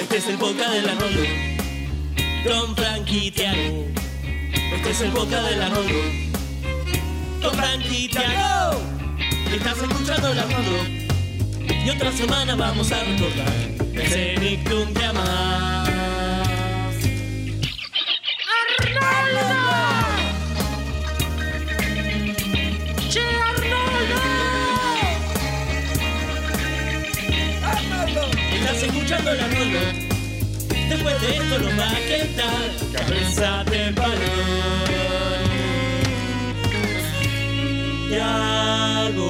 Este es el boca del Arnoldo. Don Frankie Tiago. Este es el boca del Arnoldo. Don Frankie Tiago. Estás escuchando el Arnoldo. Y otra semana vamos a recordar ese Nictum de Amar. Escuchando. Después de esto nos va a quedar cabeza de balón. Tiago.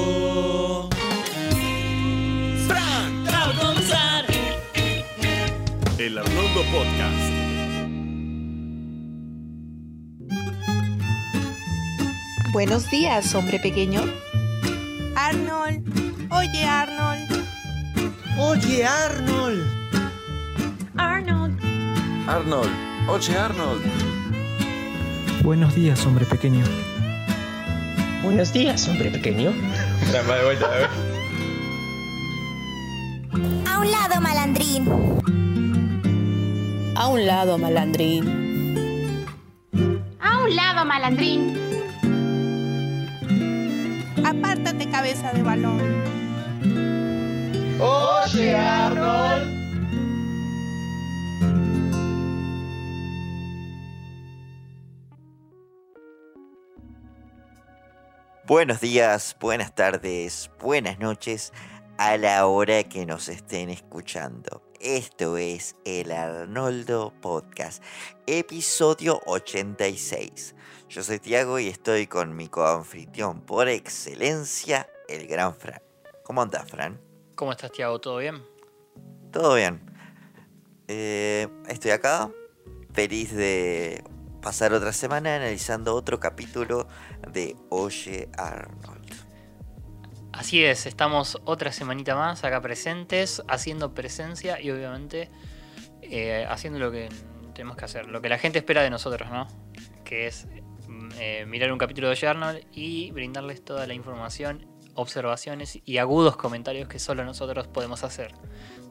Fran, comenzar. El Arnoldo Podcast. Buenos días, hombre pequeño. Arnold. Oye, Arnold. Oye, Arnold. Arnold. Arnold, oye Arnold. Buenos días, hombre pequeño. Buenos días, hombre pequeño. A un lado, malandrín. A un lado, malandrín. A un lado, malandrín. Apártate, cabeza de balón. Buenos días, buenas tardes, buenas noches a la hora que nos estén escuchando. Esto es el Arnoldo Podcast, episodio 86. Yo soy Tiago y estoy con mi coanfitrión por excelencia, el gran Fran. ¿Cómo andas, Fran? ¿Cómo estás, Tiago? ¿Todo bien? Todo bien. Eh, estoy acá, feliz de pasar otra semana analizando otro capítulo de Oye Arnold. Así es, estamos otra semanita más acá presentes, haciendo presencia y obviamente eh, haciendo lo que tenemos que hacer, lo que la gente espera de nosotros, ¿no? Que es eh, mirar un capítulo de Oye Arnold y brindarles toda la información, observaciones y agudos comentarios que solo nosotros podemos hacer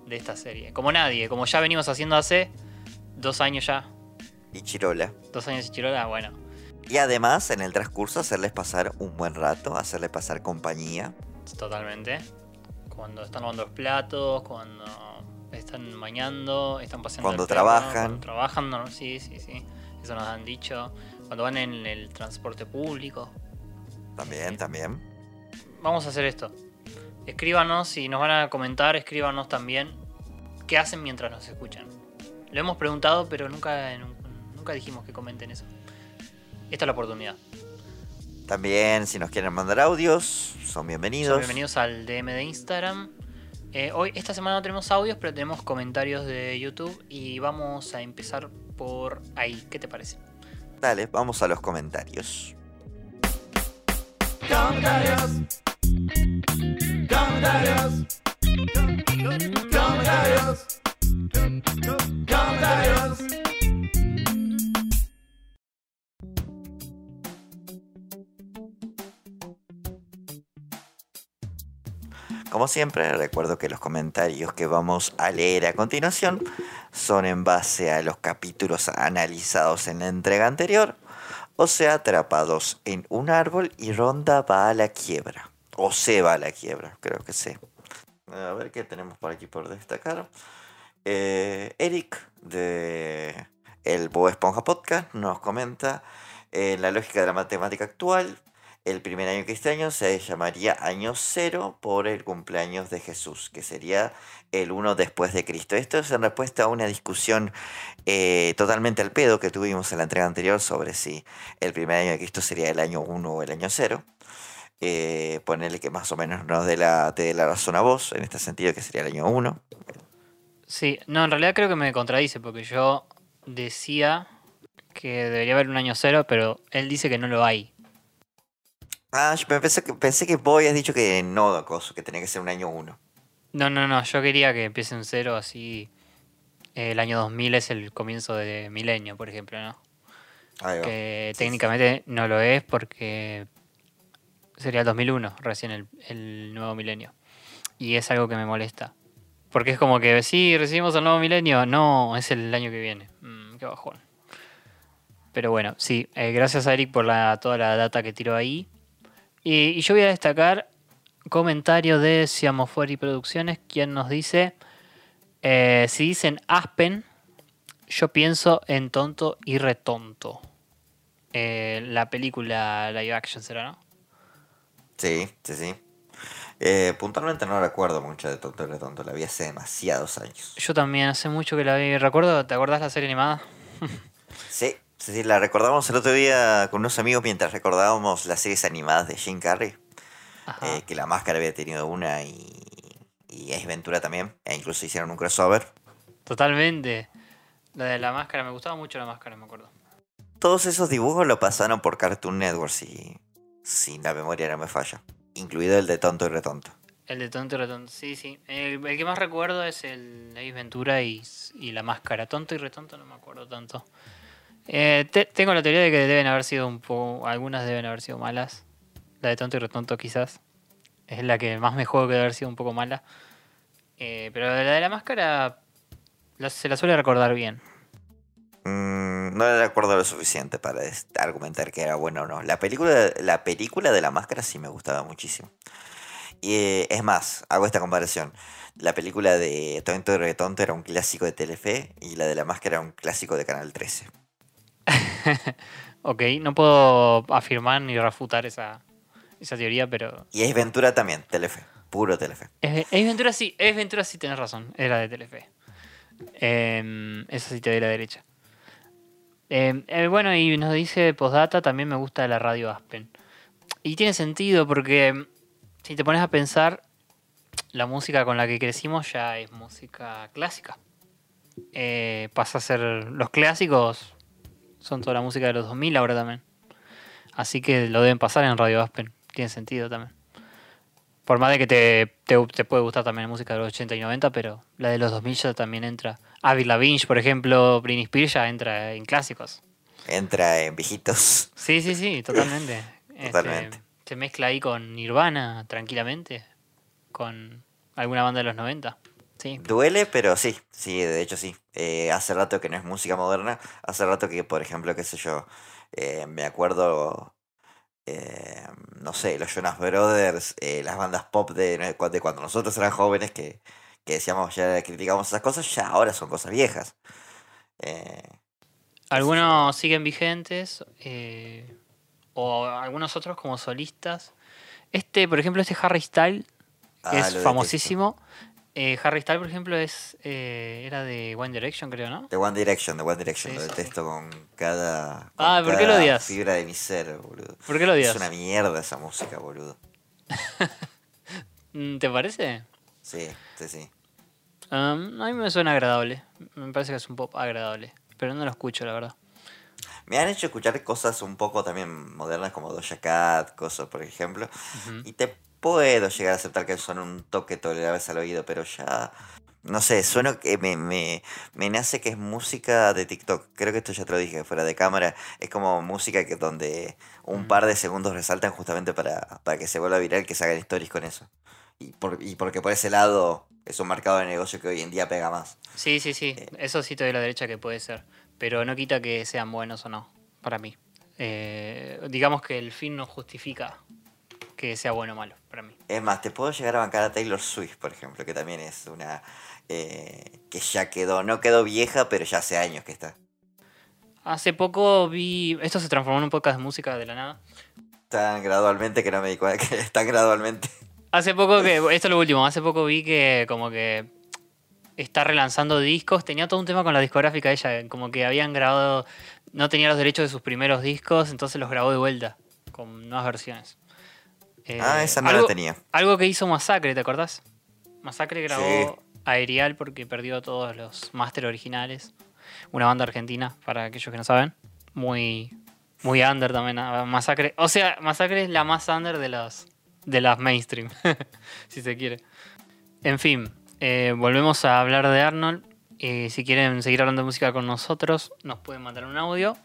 de esta serie. Como nadie, como ya venimos haciendo hace dos años ya, Y Chirola. dos años y Chirola, bueno, Y además, en el transcurso, hacerles pasar un buen rato, hacerles pasar compañía. Totalmente. Cuando están lavando los platos, cuando están bañando, están paseando. Cuando trabajan. Cuando trabajan, no, sí, sí, sí. Eso nos han dicho. Cuando van en el transporte público. También, también. Vamos a hacer esto. Escríbanos, si nos van a comentar, escríbanos también qué hacen mientras nos escuchan. Lo hemos preguntado, pero nunca, nunca dijimos que comenten eso. Esta es la oportunidad. También, si nos quieren mandar audios, son bienvenidos. Son bienvenidos al DM de Instagram. Eh, hoy, esta semana no tenemos audios, pero tenemos comentarios de YouTube y vamos a empezar por ahí. ¿Qué te parece? Dale, vamos a los comentarios. Comentarios. Comentarios. Comentarios. Comentarios. Como siempre, recuerdo que los comentarios que vamos a leer a continuación son en base a los capítulos analizados en la entrega anterior, o sea, atrapados en un árbol y Ronda va a la quiebra. O se va a la quiebra, creo que sí. A ver qué tenemos por aquí por destacar. Eh, Eric de El Bo Esponja Podcast nos comenta en la lógica de la matemática actual. El primer año cristiano se llamaría año cero por el cumpleaños de Jesús, que sería el 1 después de Cristo. Esto es en respuesta a una discusión eh, totalmente al pedo que tuvimos en la entrega anterior sobre si el primer año de Cristo sería el año 1 o el año 0. Eh, ponerle que más o menos nos dé la, te dé la razón a vos, en este sentido que sería el año 1. Sí, no, en realidad creo que me contradice porque yo decía que debería haber un año cero, pero él dice que no lo hay. Ah, yo pensé que, pensé que vos habías dicho que no, acoso, que tenía que ser un año 1. No, no, no, yo quería que empiece en cero así. el año 2000 es el comienzo de milenio, por ejemplo, ¿no? Que Sí, técnicamente no lo es porque sería el 2001, recién el, el nuevo milenio. Y es algo que me molesta. Porque es como que, sí, recibimos el nuevo milenio. No, es el año que viene. Mm, qué bajón. Pero bueno, sí, eh, gracias a Eric por la, toda la data que tiró ahí. Y, y yo voy a destacar comentario de Siamofori Producciones, quien nos dice, eh, si dicen Aspen, yo pienso en tonto y retonto. Eh, la película live action será, ¿no? Sí, sí, sí. Eh, puntualmente no recuerdo mucho de Tonto y Retonto, la vi hace demasiados años. Yo también, hace mucho que la vi. ¿Recuerdo? ¿Te acordás la serie animada? Sí, sí, sí, la recordamos el otro día con unos amigos mientras recordábamos las series animadas de Jim Carrey. Eh, que la máscara había tenido una y, y Ace Ventura también. E incluso hicieron un crossover. Totalmente. La de la máscara, me gustaba mucho la máscara, me acuerdo. Todos esos dibujos lo pasaron por Cartoon Network, si, si la memoria no me falla. Incluido el de Tonto y Retonto. El de Tonto y Retonto, sí, sí. El, el que más recuerdo es el de Ace Ventura y, y la máscara. Tonto y Retonto no me acuerdo tanto. Eh, te- tengo la teoría de que deben haber sido un poco. Algunas deben haber sido malas. La de Tonto y Retonto, quizás. Es la que más me juego que debe haber sido un poco mala. Eh, pero la de la máscara. la- se la suele recordar bien. Mm, no le recuerdo lo suficiente para argumentar que era bueno o no. La película, la película de la máscara sí me gustaba muchísimo. Y eh, es más, hago esta comparación. La película de Tonto y Retonto era un clásico de Telefe y la de la máscara era un clásico de Canal 13. Ok, no puedo afirmar ni refutar esa, esa teoría, pero. Y Ace Ventura también, Telefe. Puro Telefe. Ace Ventura sí, Ace Ventura sí tenés razón, era de Telefe. Eh, esa sí te doy la derecha. Eh, eh, bueno, y nos dice Postdata, también me gusta la radio Aspen. Y tiene sentido porque mm, si te pones a pensar, la música con la que crecimos ya es música clásica. Eh, pasa a ser los clásicos, son toda la música de los 2000 ahora también. Así que lo deben pasar en Radio Aspen, tiene sentido también. Por más de que te, te, te puede gustar también la música de los 80 y 90, pero la de los 2000 ya también entra. Avril Lavigne, por ejemplo, Britney Spears ya entra en clásicos. Entra en viejitos. Sí, sí, sí, totalmente. Totalmente. Este, se mezcla ahí con Nirvana, tranquilamente. Con alguna banda de los 90. Sí. Duele, pero sí, sí, de hecho sí. Eh, hace rato que no es música moderna. Hace rato que, por ejemplo, qué sé yo, eh, me acuerdo, eh, no sé, los Jonas Brothers, las bandas pop de, de cuando nosotros éramos jóvenes que, que decíamos, ya criticamos esas cosas, ya ahora son cosas viejas. Algunos siguen vigentes. o algunos otros como solistas. Este, por ejemplo, este Harry Style ah, que lo es detesto. Eh, Harry Styles, por ejemplo, es eh, era de One Direction, creo, ¿no? The One Direction, The One Direction, Sí, lo sí, detesto con cada, con Ah, ¿por qué lo odias? fibra de mi ser, boludo. ¿Por qué lo odias? Es una mierda esa música, boludo. ¿Te parece? Sí, sí, sí. Um, a mí me suena agradable. Me parece que es un pop agradable. Pero no lo escucho, la verdad. Me han hecho escuchar cosas un poco también modernas como Doja Cat, cosas por ejemplo. Y te puedo llegar a aceptar que son un toque tolerables al oído, pero ya... No sé, sueno que me, me, me nace que es música de TikTok. Creo que esto ya te lo dije fuera de cámara. Es como música que donde un Mm. par de segundos resaltan justamente para, para que se vuelva viral, que se hagan stories con eso. Y, por, y porque por ese lado es un mercado de negocio que hoy en día pega más. Sí, sí, sí. Eh. Eso sí te doy la derecha que puede ser. Pero no quita que sean buenos o no, para mí. Eh, digamos que el fin no justifica que sea bueno o malo, para mí. Es más, te puedo llegar a bancar a Taylor Swift, por ejemplo, que también es una... eh, que ya quedó, no quedó vieja, pero ya hace años que está. Hace poco vi. Esto se transformó en un podcast de música de la nada. Tan gradualmente que no me di cuenta que están gradualmente. Hace poco que. Esto es lo último. Hace poco vi que, como que. Está relanzando discos. Tenía todo un tema con la discográfica de ella. Como que habían grabado. No tenía los derechos de sus primeros discos. Entonces los grabó de vuelta. Con nuevas versiones. Eh, ah, esa no algo, la tenía. Algo que hizo Masacre, ¿te acordás? Masacre grabó Sí. Aerial porque perdió todos los máster originales. Una banda argentina, para aquellos que no saben. Muy, muy under también. Masacre. O sea, Masacre es la más under de las, de las mainstream, si se quiere. En fin, eh, volvemos a hablar de Arnold. Eh, si quieren seguir hablando de música con nosotros, nos pueden mandar un audio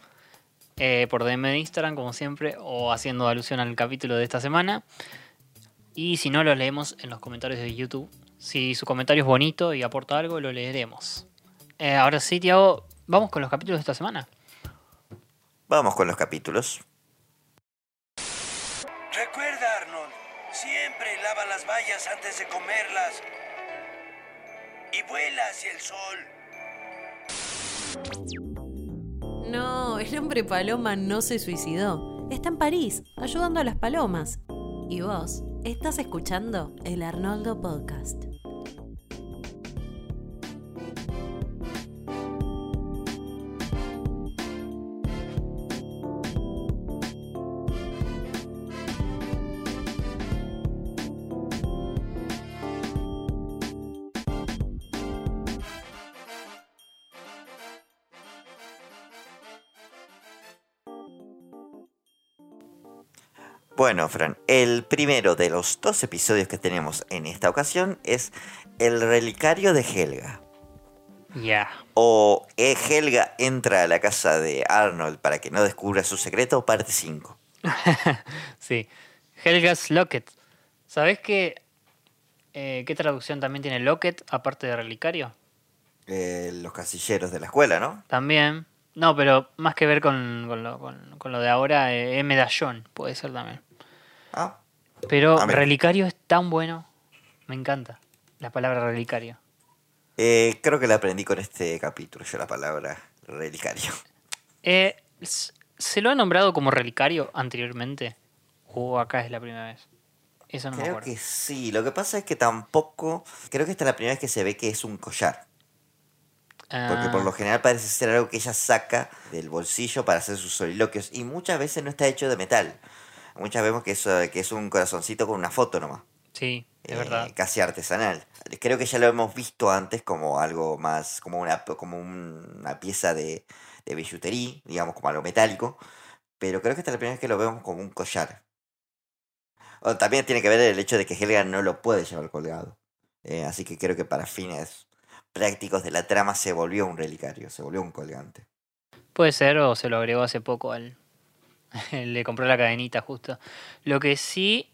eh, por DM de Instagram, como siempre, o haciendo alusión al capítulo de esta semana. Y si no, lo leemos en los comentarios de YouTube Si su comentario es bonito y aporta algo, lo leeremos. Eh, ahora sí, Tiago, vamos con los capítulos de esta semana. Vamos con los capítulos. Recuerda, Arnold, siempre lava las bayas antes de comerlas. Y vuela hacia el sol. No, el hombre paloma no se suicidó. Está en París, ayudando a las palomas. Y vos, estás escuchando el Arnoldo Podcast. Bueno, Fran, el primero de los dos episodios que tenemos en esta ocasión es El relicario de Helga. Ya. O Helga entra a la casa de Arnold para que no descubra su secreto, parte 5. sí. Helga's Locket. ¿Sabes qué, eh, qué traducción también tiene Locket aparte de relicario? Eh, los casilleros de la escuela, ¿no? También. No, pero más que ver con, con, lo, con, con lo de ahora, eh, medallón puede ser también. Ah. Pero relicario es tan bueno. Me encanta la palabra relicario. Eh, creo que la aprendí con este capítulo, yo la palabra relicario. Eh, ¿Se lo ha nombrado como relicario anteriormente? ¿O acá es la primera vez? Eso no me Creo acuerdo. que sí, lo que pasa es que tampoco, creo que esta es la primera vez que se ve que es un collar. Porque por Ah, lo general parece ser algo que ella saca del bolsillo para hacer sus soliloquios. Y muchas veces no está hecho de metal. Muchas vemos que es, que es un corazoncito con una foto nomás. Sí, es eh, verdad. Casi artesanal. Creo que ya lo hemos visto antes como algo más, como una, como un- una pieza de, de billutería, digamos, como algo metálico. Pero creo que esta es la primera vez que lo vemos como un collar. O también tiene que ver el hecho de que Helga no lo puede llevar colgado. Eh, así que creo que para fines prácticos de la trama se volvió un relicario, se volvió un colgante. Puede ser o se lo agregó hace poco al... Le compró la cadenita justo. Lo que sí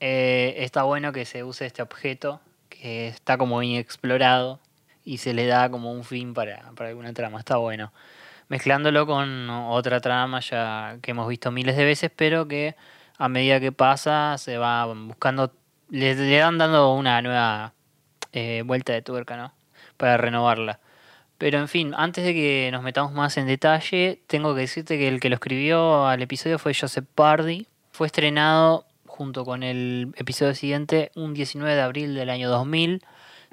eh, está bueno que se use este objeto que está como inexplorado y se le da como un fin para, para alguna trama. Está bueno. Mezclándolo con otra trama ya que hemos visto miles de veces, pero que a medida que pasa se va buscando, le, dan dando una nueva eh, vuelta de tuerca, ¿no? Para renovarla. Pero en fin, antes de que nos metamos más en detalle, tengo que decirte que el que lo escribió al episodio fue Joseph Pardy. Fue estrenado junto con el episodio siguiente un 19 de abril del año 2000.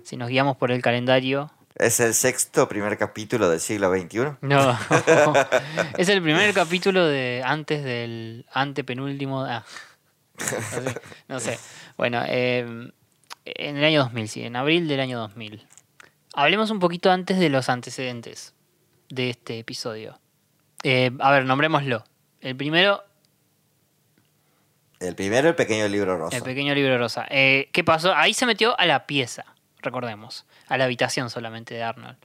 Si nos guiamos por el calendario. ¿Es el sexto primer capítulo del siglo XXI? No, es el primer capítulo de antes del antepenúltimo. ah. No sé, no sé. Bueno, eh, en el año 2000, sí, en abril del año 2000. Hablemos un poquito antes de los antecedentes de este episodio. Eh, a ver, nombrémoslo. El primero, El primero, el pequeño libro rosa. el pequeño libro rosa. Eh, ¿Qué pasó? Ahí se metió a la pieza, recordemos. A la habitación solamente de Arnold.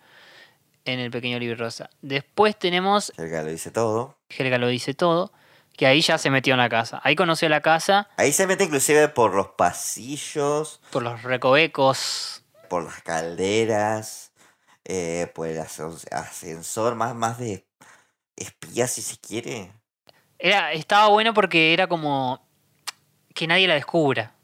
En el pequeño libro rosa. Después tenemos Helga lo dice todo. Helga lo dice todo, que ahí ya se metió en la casa. Ahí conoció la casa Ahí se mete inclusive por los pasillos, por los recovecos. Por las calderas, eh, por el ascensor, más, más de espía si se quiere. Era, estaba bueno porque era como que nadie la descubra.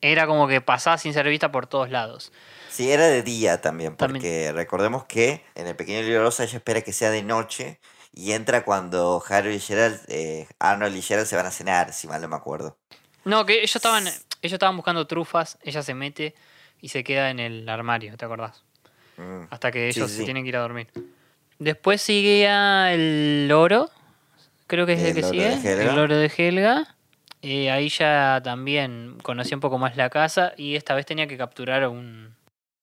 Era como que pasaba sin ser vista por todos lados. Sí, era de día también, También. porque recordemos que en el pequeño libro rosa ella espera que sea de noche y entra cuando Harry y Gerald, eh, Arnold y Gerald se van a cenar, si mal no me acuerdo. No, que ellos estaban, ellos estaban buscando trufas, ella se mete y se queda en el armario, ¿te acordás? Mm. Hasta que ellos sí, se tienen que ir a dormir. Después sigue el loro, creo que es el, El que sigue, el loro de Helga. Eh, ahí ya también conoció un poco más la casa y esta vez tenía que capturar a un,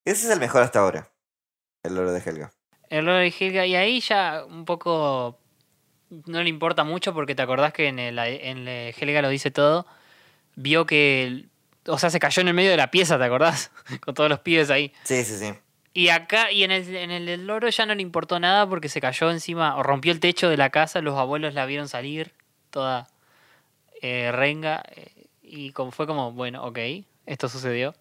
Ese es el mejor hasta ahora, el loro de Helga. El loro de Helga, y ahí ya un poco no le importa mucho porque te acordás que en el, en el Helga lo dice todo. Vio que, o sea, se cayó en el medio de la pieza, ¿te acordás? Con todos los pibes ahí. Sí, sí, sí. Y acá, y en el, en el del loro ya no le importó nada porque se cayó encima, o rompió el techo de la casa, los abuelos la vieron salir, toda eh, renga, eh, y como, fue como, bueno, ok, esto sucedió.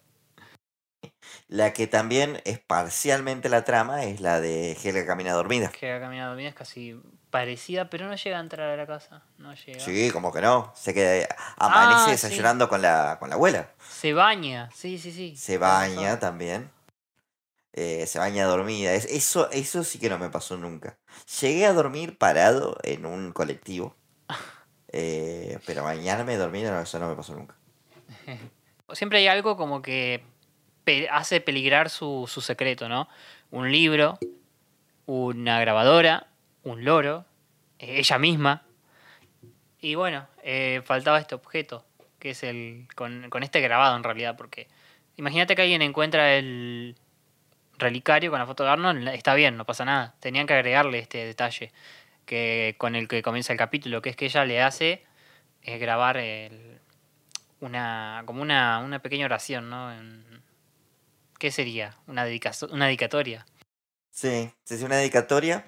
La que también es parcialmente la trama es la de Helga camina dormida. Que camina dormida es casi parecida, pero no llega a entrar a la casa. No llega. Sí, como que no. Se queda, amanece Ah, desayunando con, la, con la abuela. Se baña, sí, sí, sí. Se baña también. Eh, se baña dormida. Es- eso, eso sí que no me pasó nunca. Llegué a dormir parado en un colectivo. eh, pero bañarme dormido, no, eso no me pasó nunca. Siempre hay algo como que hace peligrar su, su secreto, ¿no? Un libro, una grabadora, un loro, eh, ella misma. Y bueno, eh, faltaba este objeto, que es el. Con, con este grabado en realidad, porque. Imagínate que alguien encuentra el relicario con la foto de Arnold, está bien, no pasa nada. Tenían que agregarle este detalle que con el que comienza el capítulo, que es que ella le hace eh, grabar el, una como una, una pequeña oración, ¿no? En- ¿Qué sería? Una, dedica- una dedicatoria. Sí, sí, una dedicatoria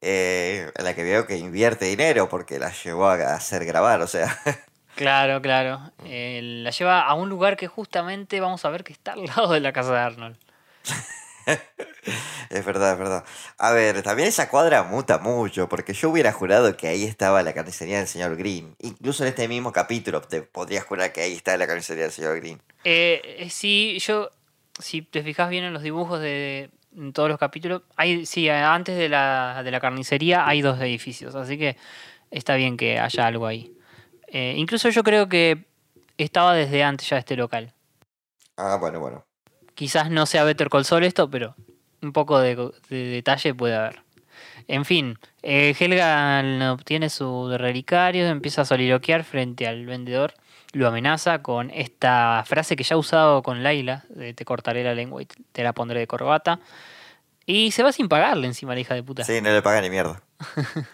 eh, en la que veo que invierte dinero porque la llevó a hacer grabar, o sea. Claro, claro. Eh, la lleva a un lugar que justamente vamos a ver que está al lado de la casa de Arnold. Es verdad, es verdad. A ver, también esa cuadra muta mucho, porque yo hubiera jurado que ahí estaba la carnicería del señor Green. Incluso en este mismo capítulo te podrías jurar que ahí está la carnicería del señor Green. Eh, eh, sí, yo, si te fijas bien en los dibujos de en todos los capítulos, hay, sí, antes de la, de la carnicería hay dos edificios, así que está bien que haya algo ahí. Eh, incluso yo creo que estaba desde antes ya este local. Ah, bueno, bueno. Quizás no sea Better Call Saul esto, pero un poco de, de detalle puede haber. En fin, eh, Helga obtiene su relicario, empieza a soliloquear frente al vendedor, lo amenaza con esta frase que ya ha usado con Laila, de te cortaré la lengua y te la pondré de corbata, y se va sin pagarle encima la hija de puta. Sí, no le paga ni mierda.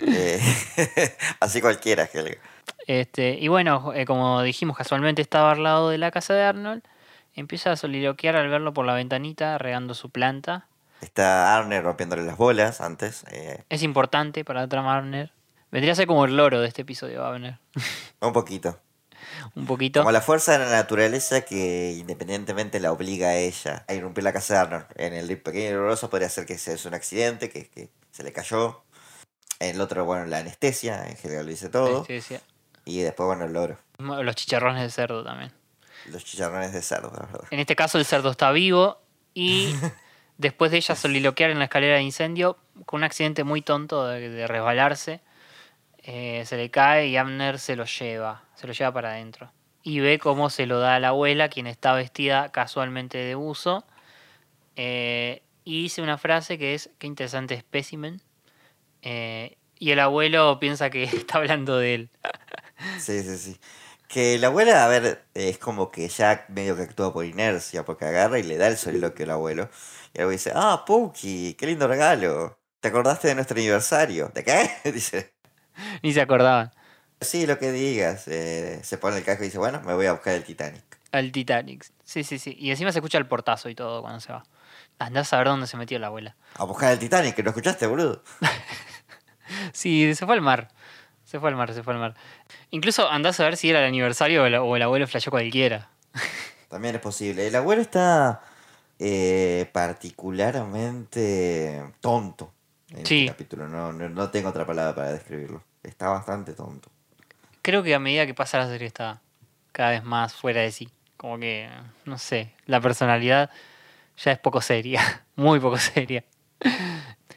Eh, así cualquiera, Helga. Este, y bueno, eh, como dijimos, casualmente estaba al lado de la casa de Arnold, empieza a soliloquear al verlo por la ventanita, regando su planta. Está Arner rompiéndole las bolas antes. eh, Es importante para la trama Abner. Vendría a ser como el loro de este episodio, Abner. un poquito. Un poquito. Como la fuerza de la naturaleza que independientemente la obliga a ella a irrumpir la casa de Arnold. En el pequeño y doloroso podría ser que sea un accidente, que, que se le cayó. En el otro, bueno, la anestesia, en general lo dice todo. Sí. Y después, bueno, el loro. Los chicharrones de cerdo también. Los chicharrones de cerdo, la verdad. En este caso el cerdo está vivo y después de ella soliloquear en la escalera de incendio, con un accidente muy tonto de, de resbalarse, eh, se le cae y Abner se lo lleva, se lo lleva para adentro. Y ve cómo se lo da a la abuela, quien está vestida casualmente de buzo. eh, y dice una frase que es, qué interesante espécimen. Eh, y el abuelo piensa que está hablando de él. Sí, sí, sí. Que la abuela, a ver, es como que ya medio que actúa por inercia, porque agarra y le da el soliloquio al abuelo. Y luego dice, ah, Pookie, qué lindo regalo. ¿Te acordaste de nuestro aniversario? ¿De qué? dice. Ni se acordaban. Sí, lo que digas. Eh, se pone el casco y dice, bueno, me voy a buscar el Titanic. Al Titanic. Sí, sí, sí. Y encima se escucha el portazo y todo cuando se va. Andás a ver dónde se metió la abuela. A buscar el Titanic, que no escuchaste, boludo. Sí, se fue al mar. Se fue al mar, se fue al mar. Incluso andás a ver si era el aniversario o el, o el abuelo flashó cualquiera. También es posible. El abuelo está eh, particularmente tonto en Sí. este capítulo. No, no, no tengo otra palabra para describirlo. Está bastante tonto. Creo que a medida que pasa la serie está cada vez más fuera de sí. Como que, no sé, la personalidad ya es poco seria. Muy poco seria.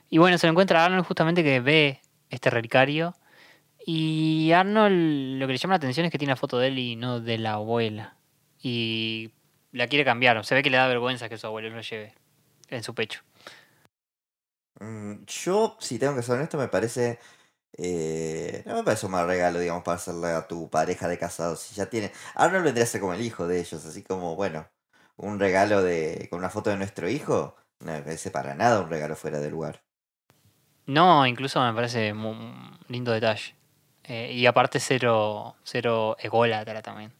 Y bueno, se lo encuentra Arnold justamente que ve este relicario. Y Arnold lo que le llama la atención es que tiene la foto de él y no de la abuela. Y la quiere cambiar. Se ve que le da vergüenza que su abuelo lo lleve en su pecho. Mm, Yo, si tengo que ser honesto, me parece. Eh, no me parece un mal regalo, digamos, para hacerle a tu pareja de casados. Si ya tiene. Arnold vendría a ser como el hijo de ellos, así como, bueno, un regalo de con una foto de nuestro hijo. No me parece para nada un regalo fuera de lugar. No, incluso me parece un lindo detalle. Eh, y aparte cero, cero ególatra también.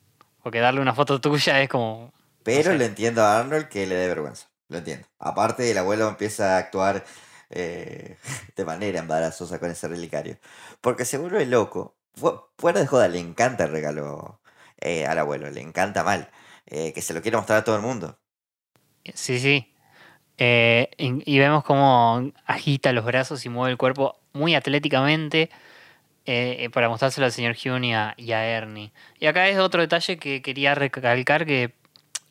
Porque darle una foto tuya es como... Pero sé. le entiendo a Arnold que le dé vergüenza. Lo entiendo. Aparte, el abuelo empieza a actuar eh, de manera embarazosa con ese relicario. Porque seguro el loco, fu- fuera de joda, le encanta el regalo eh, al abuelo. Le encanta mal. eh, que se lo quiere mostrar a todo el mundo. Sí, sí. Y, vemos cómo agita los brazos y mueve el cuerpo muy atléticamente para mostrárselo al señor Hyun y a, y a Ernie. Y acá es otro detalle que quería recalcar, que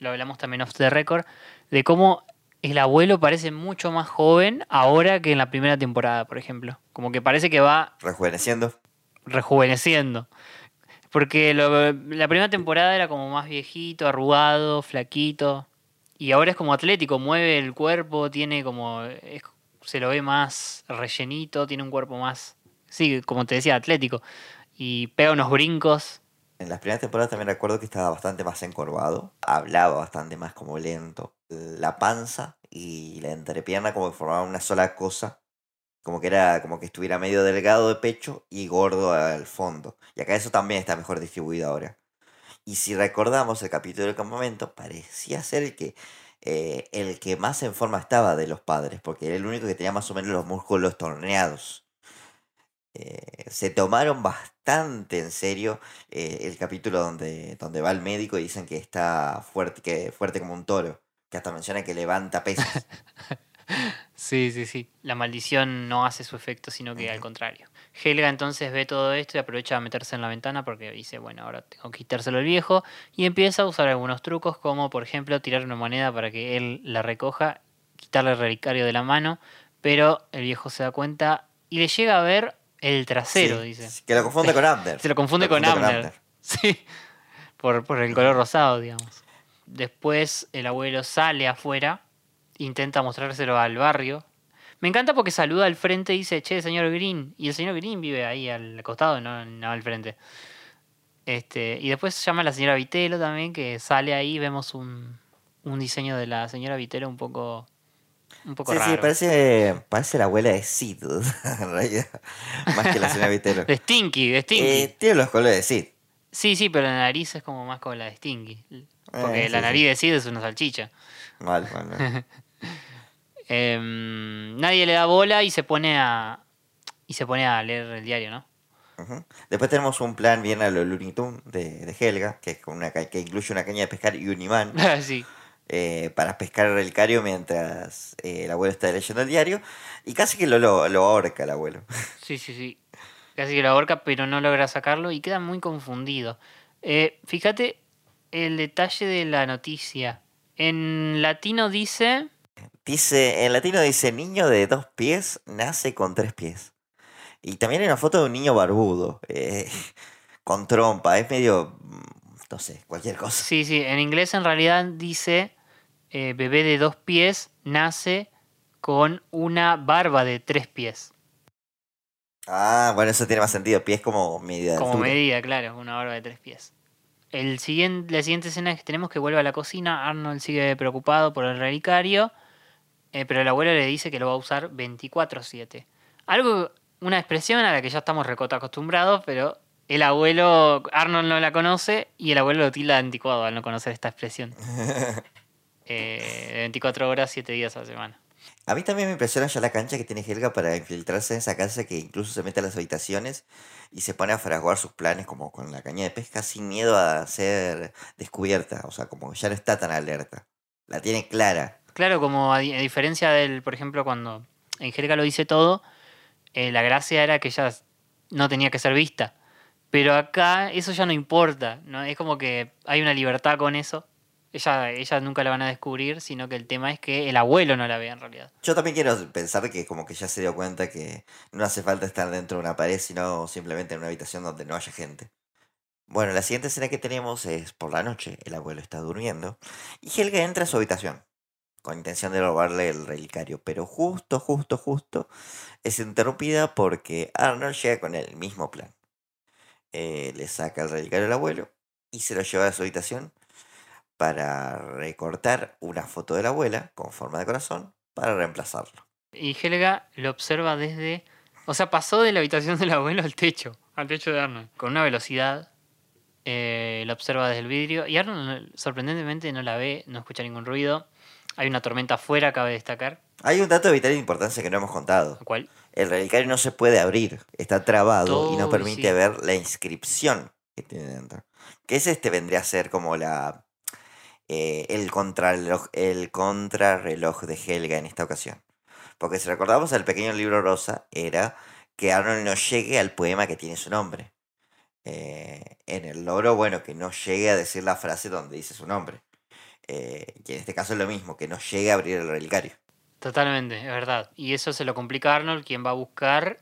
lo hablamos también off the record, de cómo el abuelo parece mucho más joven ahora que en la primera temporada, por ejemplo. Como que parece que va Rejuveneciendo. rejuveneciendo. Porque lo- la primera temporada era como más viejito, arrugado, flaquito. Y ahora es como atlético, mueve el cuerpo, tiene como. es- se lo ve más rellenito, tiene un cuerpo más. Sí, como te decía, atlético. Y pega unos brincos. En las primeras temporadas también recuerdo que estaba bastante más encorvado. Hablaba bastante más como lento. La panza y la entrepierna como que formaban una sola cosa. Como que era como que estuviera medio delgado de pecho y gordo al fondo. Y acá eso también está mejor distribuido ahora. Y si recordamos el capítulo del campamento, parecía ser el que, eh, el que más en forma estaba de los padres, porque era el único que tenía más o menos los músculos torneados. Eh, se tomaron bastante en serio eh, el capítulo donde, donde va el médico y dicen que está fuerte, que fuerte como un toro. Que hasta menciona que levanta pesas. Sí, sí, sí. La maldición no hace su efecto, sino que al contrario. Helga entonces ve todo esto y aprovecha a meterse en la ventana porque dice, bueno, ahora tengo que quitárselo al viejo. Y empieza a usar algunos trucos, como por ejemplo tirar una moneda para que él la recoja, quitarle el relicario de la mano. Pero el viejo se da cuenta y le llega a ver el trasero, Sí, dice. que lo confunde con Abner. Se lo confunde Lo con confunde con Abner. Abner. Sí. Por, por el color rosado, digamos. Después el abuelo sale afuera, intenta mostrárselo al barrio. Me encanta porque saluda al frente y dice, che, señor Green. Y el señor Green vive ahí al costado, no, no al frente. Este, y después llama a la señora Vitelo también, que sale ahí, vemos un, un diseño de la señora Vitelo un poco, un poco Sí, raro. sí, parece, parece la abuela de Sid, en realidad. Más que la señora Vitelo. De Stinky, de Stinky. Eh, tiene los colores de Sid. Sí, sí, pero la nariz es como más como la de Stinky. Porque Eh, la sí, nariz sí. de Sid es una salchicha. Mal, mal, mal. Em, nadie le da bola y se pone a. Y se pone a leer el diario, ¿no? Después tenemos un plan bien a lo Looney Tunes de, de Helga, que, es con una, que incluye una caña de pescar y un imán. sí. Eh, para pescar el relicario mientras eh, el abuelo está leyendo el diario. Y casi que lo, lo, lo ahorca el abuelo. Sí, sí, sí. Casi que lo ahorca, pero no logra sacarlo y queda muy confundido. Eh, fíjate el detalle de la noticia. En latino dice. Dice, en latino dice, niño de dos pies nace con tres pies. Y también hay una foto de un niño barbudo, eh, con trompa, es medio, mm, no sé, cualquier cosa. Sí, sí. En inglés en realidad dice. Eh, bebé de dos pies nace con una barba de tres pies. Ah, bueno, eso tiene más sentido, pies como media de Como altura. medida, claro, una barba de tres pies. El siguiente, la siguiente escena que tenemos que vuelve a la cocina. Arnold sigue preocupado por el relicario. eh, pero el abuelo le dice que lo va a usar 24-7. Algo, una expresión a la que ya estamos recota acostumbrados, pero el abuelo, Arnold no la conoce y el abuelo lo tilda de anticuado al no conocer esta expresión. Eh, de 24 horas, 7 días a la semana. A mí también me impresiona ya la cancha que tiene Helga para infiltrarse en esa casa que incluso se mete a las habitaciones y se pone a fraguar sus planes como con la caña de pesca sin miedo a ser descubierta. O sea, como que ya no está tan alerta. La tiene clara. Claro, como a, di- a diferencia del, por ejemplo, cuando en Jerga lo dice todo, eh, la gracia era que ella no tenía que ser vista. Pero acá eso ya no importa, ¿no? Es como que hay una libertad con eso. Ella, ella nunca la van a descubrir, sino que el tema es que el abuelo no la ve en realidad. Yo también quiero pensar que como que ya se dio cuenta que no hace falta estar dentro de una pared, sino simplemente en una habitación donde no haya gente. Bueno, la siguiente escena que tenemos es por la noche. El abuelo está durmiendo y Helga entra a su habitación con intención de robarle el relicario, pero justo, justo, justo es interrumpida porque Arnold llega con el mismo plan. Eh, le saca el relicario al abuelo y se lo lleva a su habitación para recortar una foto de la abuela con forma de corazón para reemplazarlo. Y Helga lo observa desde... O sea, pasó de la habitación del abuelo al techo, al techo de Arnold, con una velocidad. Eh, lo observa desde el vidrio y Arnold sorprendentemente no la ve, no escucha ningún ruido. Hay una tormenta afuera, cabe destacar. Hay un dato de vital importancia que no hemos contado. ¿Cuál? El relicario no se puede abrir, está trabado y no permite sí. ver la inscripción que tiene dentro. Que es este vendría a ser como la eh, el, contrarreloj, el contrarreloj de Helga en esta ocasión. Porque si recordamos el pequeño libro rosa, era que Arnold no llegue al poema que tiene su nombre. Eh, en el loro, bueno, que no llegue a decir la frase donde dice su nombre. Eh, y en este caso es lo mismo, que no llegue a abrir el relicario. Totalmente, es verdad. Y eso se lo complica a Arnold, quien va a buscar,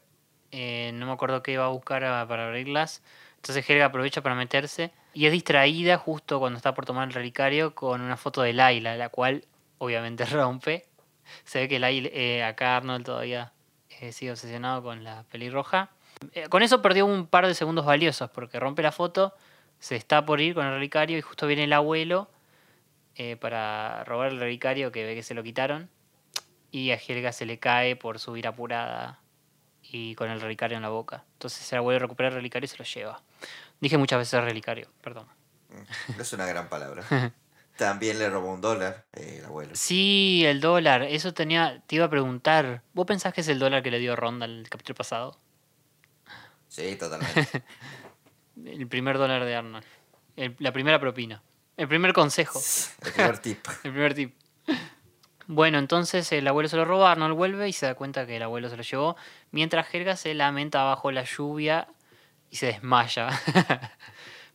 eh, no me acuerdo qué va a buscar a- para abrirlas. Entonces Helga aprovecha para meterse y es distraída justo cuando está por tomar el relicario con una foto de Laila, la cual obviamente rompe. Se ve que Laila, eh, acá Arnold todavía eh, sigue obsesionado con la pelirroja. Eh, con eso perdió un par de segundos valiosos porque rompe la foto, se está por ir con el relicario y justo viene el abuelo eh, para robar el relicario que ve que se lo quitaron. Y a Helga se le cae por subir apurada y con el relicario en la boca. Entonces el abuelo recupera el relicario y se lo lleva. Dije muchas veces relicario, perdón. No es una gran palabra. También le robó un dólar eh, el abuelo. Sí, el dólar. Eso tenía, te iba a preguntar. ¿Vos pensás que es el dólar que le dio Ronda el capítulo pasado? Sí, totalmente. El primer dólar de Arnold. El- la primera propina. El primer consejo. El primer tip. El primer tip. Bueno, entonces el abuelo se lo roba, Arnold vuelve y se da cuenta que el abuelo se lo llevó, mientras Helga se lamenta bajo la lluvia y se desmaya.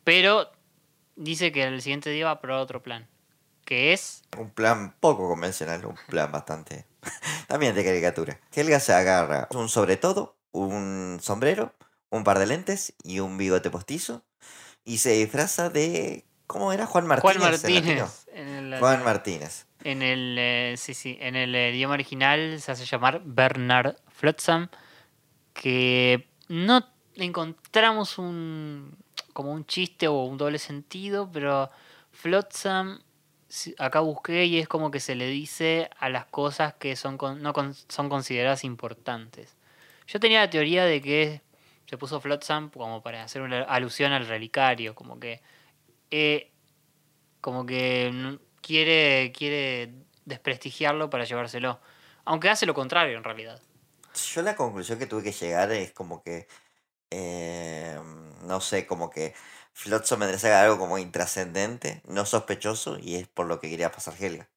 Pero dice que el siguiente día va a probar otro plan, que es... Un plan poco convencional, un plan bastante. También de caricatura. Helga se agarra un sobre todo, un sombrero, un par de lentes y un bigote postizo. Y se disfraza de. ¿Cómo era? Juan Martínez. Juan. Martínez. En el, Juan Martínez. En el, eh, sí, sí, en el eh, idioma original se hace llamar Bernard Flotsam, que no encontramos un como un chiste o un doble sentido, pero Flotsam acá busqué y es como que se le dice a las cosas que son con- no con- son consideradas importantes. Yo tenía la teoría de que se puso Flotsam como para hacer una alusión al relicario, como que eh, como que quiere, quiere desprestigiarlo para llevárselo. Aunque hace lo contrario en realidad. Yo la conclusión que tuve que llegar es como que. eh, no sé, como que. Flotsam vendría a algo como intrascendente, no sospechoso, y es por lo que quería pasar Helga.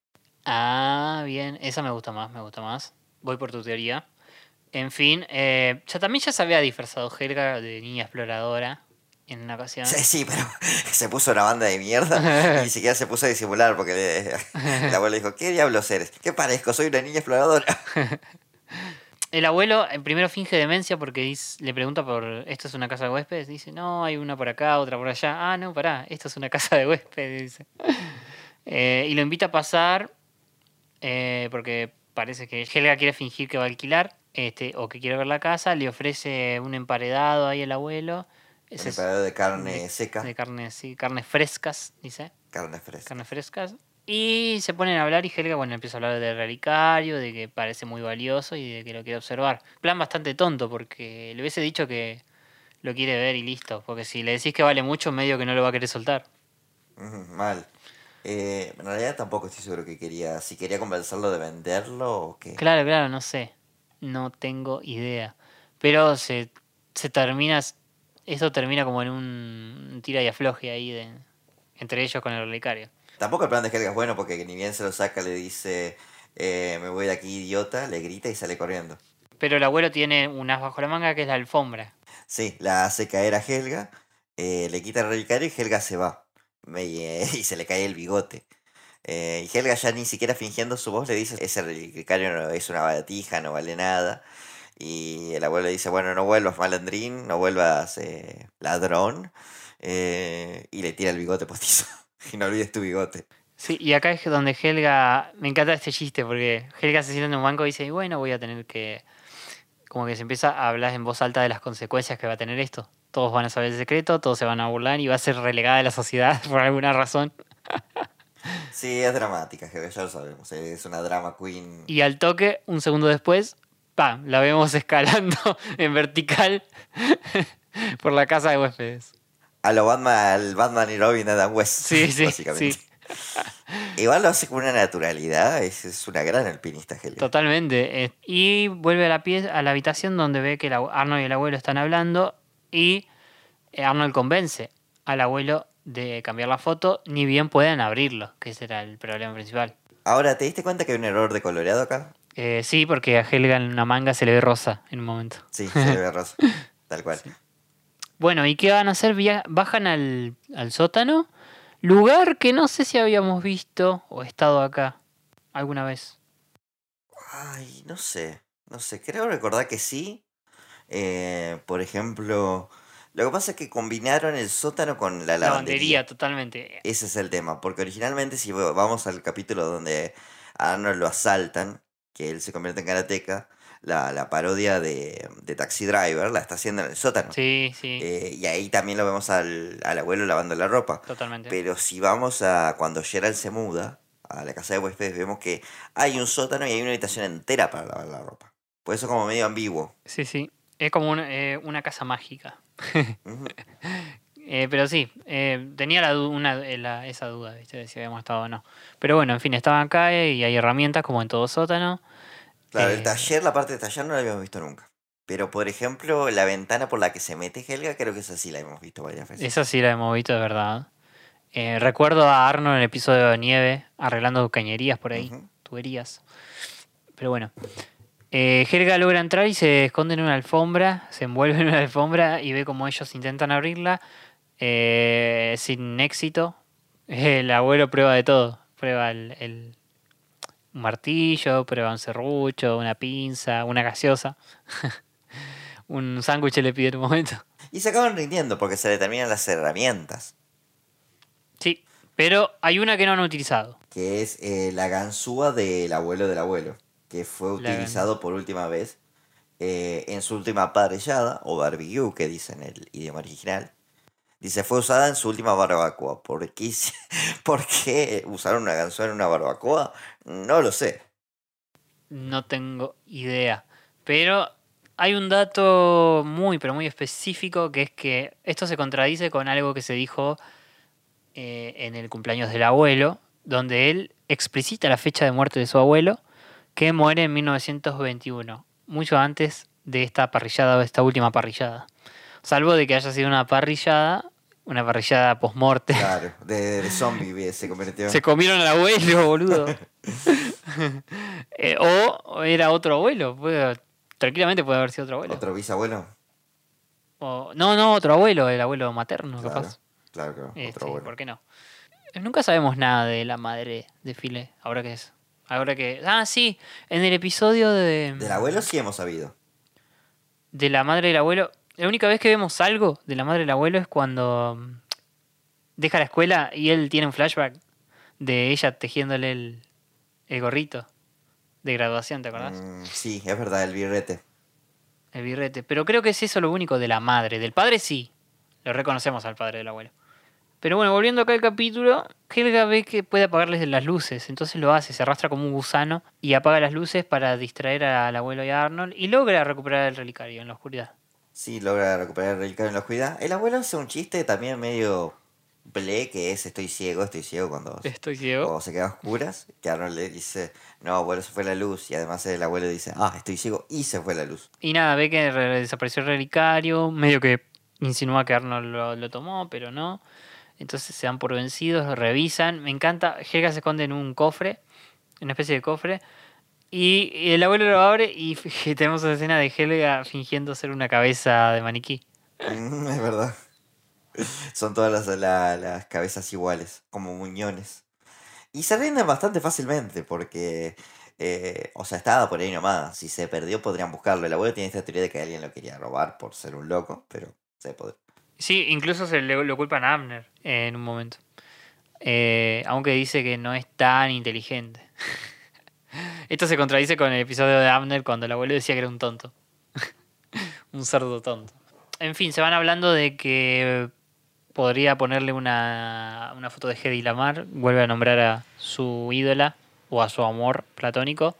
Ah, bien, esa me gusta más, me gusta más. Voy por tu teoría. En fin, eh, ya también ya se había disfrazado Helga de niña exploradora en una ocasión. Sí, sí, pero se puso una banda de mierda y ni siquiera se puso a disimular porque le- el abuelo dijo, ¿qué diablos eres? ¿Qué parezco? Soy una niña exploradora. El abuelo eh, primero finge demencia porque dice- le pregunta por esto es una casa de huéspedes. Dice, no, hay una por acá, otra por allá. Ah, no, pará, esto es una casa de huéspedes. Dice. Eh, y lo invita a pasar eh, porque parece que Helga quiere fingir que va a alquilar este, o que quiere ver la casa. Le ofrece un emparedado ahí el abuelo. Es- emperador de carne de- seca, De carne, sí, carnes frescas, dice. carne fresca. Carnes frescas. Y se ponen a hablar y Helga, bueno, empieza a hablar del relicario, de que parece muy valioso y de que lo quiere observar. Plan bastante tonto porque le hubiese dicho que lo quiere ver y listo. Porque si le decís que vale mucho, medio que no lo va a querer soltar. Mal. Eh, en realidad tampoco estoy seguro que quería, si quería convencerlo de venderlo o qué. Claro, claro, no sé. No tengo idea. Pero se, se termina. Eso termina como en un tira y afloje ahí de, entre ellos con el relicario. Tampoco el plan de Helga es bueno porque ni bien se lo saca le dice, eh, me voy de aquí idiota, le grita y sale corriendo. Pero el abuelo tiene un as bajo la manga que es la alfombra. Sí, la hace caer a Helga, eh, le quita el relicario y Helga se va. Me- eh, y se le cae el bigote. Y Helga ya ni siquiera fingiendo su voz le dice, ese relicario no- es una baratija, no vale nada. Y el abuelo dice, bueno, no vuelvas malandrín, no vuelvas ladrón. y le tira el bigote postizo. y no olvides tu bigote. Sí, y acá es donde Helga. Me encanta este chiste porque Helga se sienta en un banco y dice: "Y Bueno, voy a tener que. Como que se empieza a hablar en voz alta de las consecuencias que va a tener esto. Todos van a saber el secreto, todos se van a burlar y va a ser relegada de la sociedad por alguna razón. Sí, es dramática, Helga, ya lo sabemos. Es una drama queen. Y al toque, un segundo después, ¡pam! La vemos escalando en vertical por la casa de huéspedes. A lo Batman, al Batman y Robin Adam West. Sí, sí, básicamente. sí. Igual lo hace con una naturalidad. Es, es una gran alpinista, Helga. Totalmente. Y vuelve a la, pie- a la habitación donde ve que el Arnold y el abuelo están hablando y eh, Arnold convence al abuelo de cambiar la foto, ni bien puedan abrirlo, que ese era el problema principal. Ahora, ¿te diste cuenta que hay un error de coloreado acá? Eh, sí, porque a Helga en una manga se le ve rosa en un momento. Sí, se le ve rosa. Tal cual. Bueno, ¿y qué van a hacer? Bajan al, al sótano, lugar que no sé si habíamos visto o estado acá alguna vez. Ay, no sé. No sé. Creo recordar que sí. Eh, por ejemplo, lo que pasa es que combinaron el sótano con la lavandería. Lavandería, totalmente. Ese es el tema. Porque originalmente, si va- vamos al capítulo donde a Arnold lo asaltan, que él se convierte en karateca, la, la parodia de, de Taxi Driver la está haciendo en el sótano. Sí, sí, Eh, y ahí también lo vemos al, al abuelo lavando la ropa. totalmente. Pero si vamos a cuando Gerald se muda a la casa de huéspedes, vemos que hay un sótano y hay una habitación entera para lavar la ropa. Por eso como medio ambiguo. Sí, sí. Es como una, eh, una casa mágica. Eh, pero sí, eh, tenía la, una, la- esa duda, ¿viste? de si habíamos estado o no. Pero bueno, en fin, estaban acá y hay herramientas como en todo sótano. Claro, Eh, el taller, la parte de taller no la habíamos visto nunca. Pero por ejemplo, la ventana por la que se mete Helga, creo que esa sí la hemos visto varias veces. Esa sí la hemos visto de verdad. Eh, recuerdo a Arno en el episodio de Nieve arreglando cañerías por ahí, tuberías. Pero bueno. Eh, Helga logra entrar y se esconde en una alfombra, se envuelve en una alfombra y ve como ellos intentan abrirla eh, sin éxito. El abuelo prueba de todo. Prueba el, el- un martillo, prueba un serrucho, una pinza, una gaseosa. un sándwich le pide en un momento. Y se acaban rindiendo porque se le terminan las herramientas. Sí, pero hay una que no han utilizado. Que es eh, la ganzúa del abuelo del abuelo. Que fue utilizado por última vez eh, en su última parrillada, o barbecue, que dice en el idioma original. Dice, fue usada en su última barbacoa. ¿Por qué, ¿Por qué usaron una ganzúa en una barbacoa? No lo sé. No tengo idea. Pero hay un dato muy, pero muy específico, que es que esto se contradice con algo que se dijo eh, en el cumpleaños del abuelo, donde él explicita la fecha de muerte de su abuelo, que muere en 1921, mucho antes de esta parrillada o esta última parrillada. Salvo de que haya sido una parrillada, una parrillada post-morte. Claro, de, de zombie se convirtió. Se comieron al abuelo, boludo. Eh, o era otro abuelo. puede- tranquilamente puede haber sido otro abuelo. ¿Otro bisabuelo? O- no, no, otro abuelo, el abuelo materno, Claro, capaz. claro, claro. Eh, otro sí, abuelo. ¿Por qué no? Eh, Nunca sabemos nada de la madre de File. Ahora que es. Ahora que. Ah, sí. En el episodio de. Del abuelo sí hemos sabido. de la madre del abuelo. La única vez que vemos algo de la madre del abuelo es cuando mm, deja la escuela y él tiene un flashback de ella tejiéndole el, el gorrito de graduación, ¿te acordás? Mm, sí, es verdad, el birrete. El birrete. Pero creo que es eso lo único de la madre. Del padre sí. Lo reconocemos al padre del abuelo. Pero bueno, volviendo acá al capítulo, Helga ve que puede apagarles las luces. Entonces lo hace, se arrastra como un gusano y apaga las luces para distraer al abuelo y a Arnold y logra recuperar el relicario en la oscuridad. Sí, logra recuperar el relicario en la oscuridad. El abuelo hace un chiste también medio ble, que es estoy ciego, estoy ciego cuando, Estoy ciego. cuando se queda a oscuras. Que Arnold le dice, no, abuelo, se fue la luz. Y además el abuelo dice, ah, estoy ciego y se fue la luz. Y nada, ve que re- desapareció el relicario, medio que insinúa que Arnold lo, lo tomó, pero no. Entonces se dan por vencidos, lo revisan. Me encanta, Helga se esconde en un cofre, una especie de cofre. Y, el abuelo lo abre y tenemos esa escena de Helga fingiendo ser una cabeza de maniquí. Mm, es verdad. Son todas las, la- las cabezas iguales, como muñones. Y se rinden bastante fácilmente porque, eh, o sea, estaba por ahí nomás. Si se perdió podrían buscarlo. El abuelo tiene esta teoría de que alguien lo quería robar por ser un loco, pero se podría. Sí, incluso se le, lo culpan a Abner en un momento. Eh, aunque dice que no es tan inteligente. Esto se contradice con el episodio de Abner cuando el abuelo decía que era un tonto. un cerdo tonto. En fin, se van hablando de que podría ponerle una, una foto de Hedy Lamar. Vuelve a nombrar a su ídola o a su amor platónico.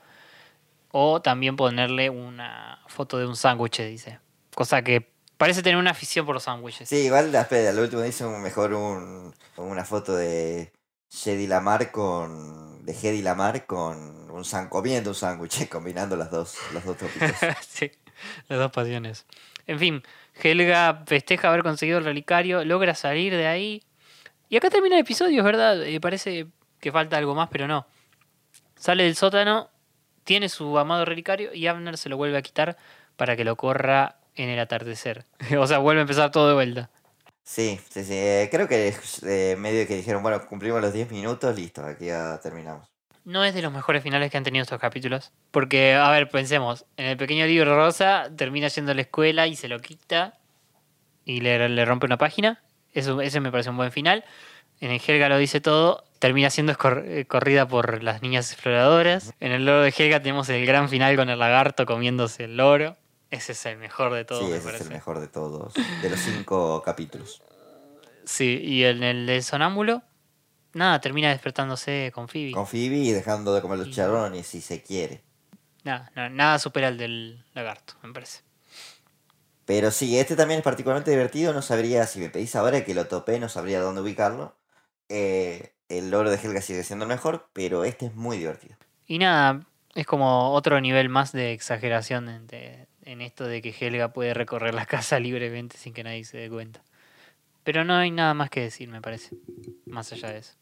O también ponerle una foto de un sándwich, dice. Cosa que parece tener una afición por los sándwiches. Sí, igual, espera, al último dice mejor un, una foto de Jedi Lamar con. de Hedy Lamar con un san comiendo un sándwich, combinando las dos, los las dos pasiones. En fin, Helga festeja haber conseguido el relicario, logra salir de ahí Y acá termina el episodio, es verdad. Eh, parece que falta algo más, pero no. Sale del sótano, tiene su amado relicario y Abner se lo vuelve a quitar para que lo corra en el atardecer. o sea, vuelve a empezar todo de vuelta. Sí, sí, sí. eh, creo que eh, medio que dijeron, bueno, cumplimos los 10 minutos, listo, aquí ya terminamos. No es de los mejores finales que han tenido estos capítulos. Porque, a ver, pensemos, en el pequeño libro rosa termina yendo a la escuela y se lo quita y le, le rompe una página. Eso, ese me parece un buen final. En el Helga lo dice todo, termina siendo escor- eh, corrida por las niñas exploradoras. En el loro de Helga tenemos el gran final con el lagarto comiéndose el loro. Ese es el mejor de todos, sí, me ese es el mejor de todos, de los cinco capítulos. Sí, y en el de Sonámbulo, nada, termina despertándose con Phoebe. Con Phoebe y dejando de comer los charrones si se quiere. Nada, nada, nada supera el del lagarto, me parece. Pero sí, este también es particularmente divertido. No sabría, si me pedís ahora que lo topé, no sabría dónde ubicarlo. Eh, el loro de Helga sigue siendo el mejor, pero este es muy divertido. Y nada, es como otro nivel más de exageración de- en esto de que Helga puede recorrer la casa libremente sin que nadie se dé cuenta. Pero no hay nada más que decir, me parece, más allá de eso.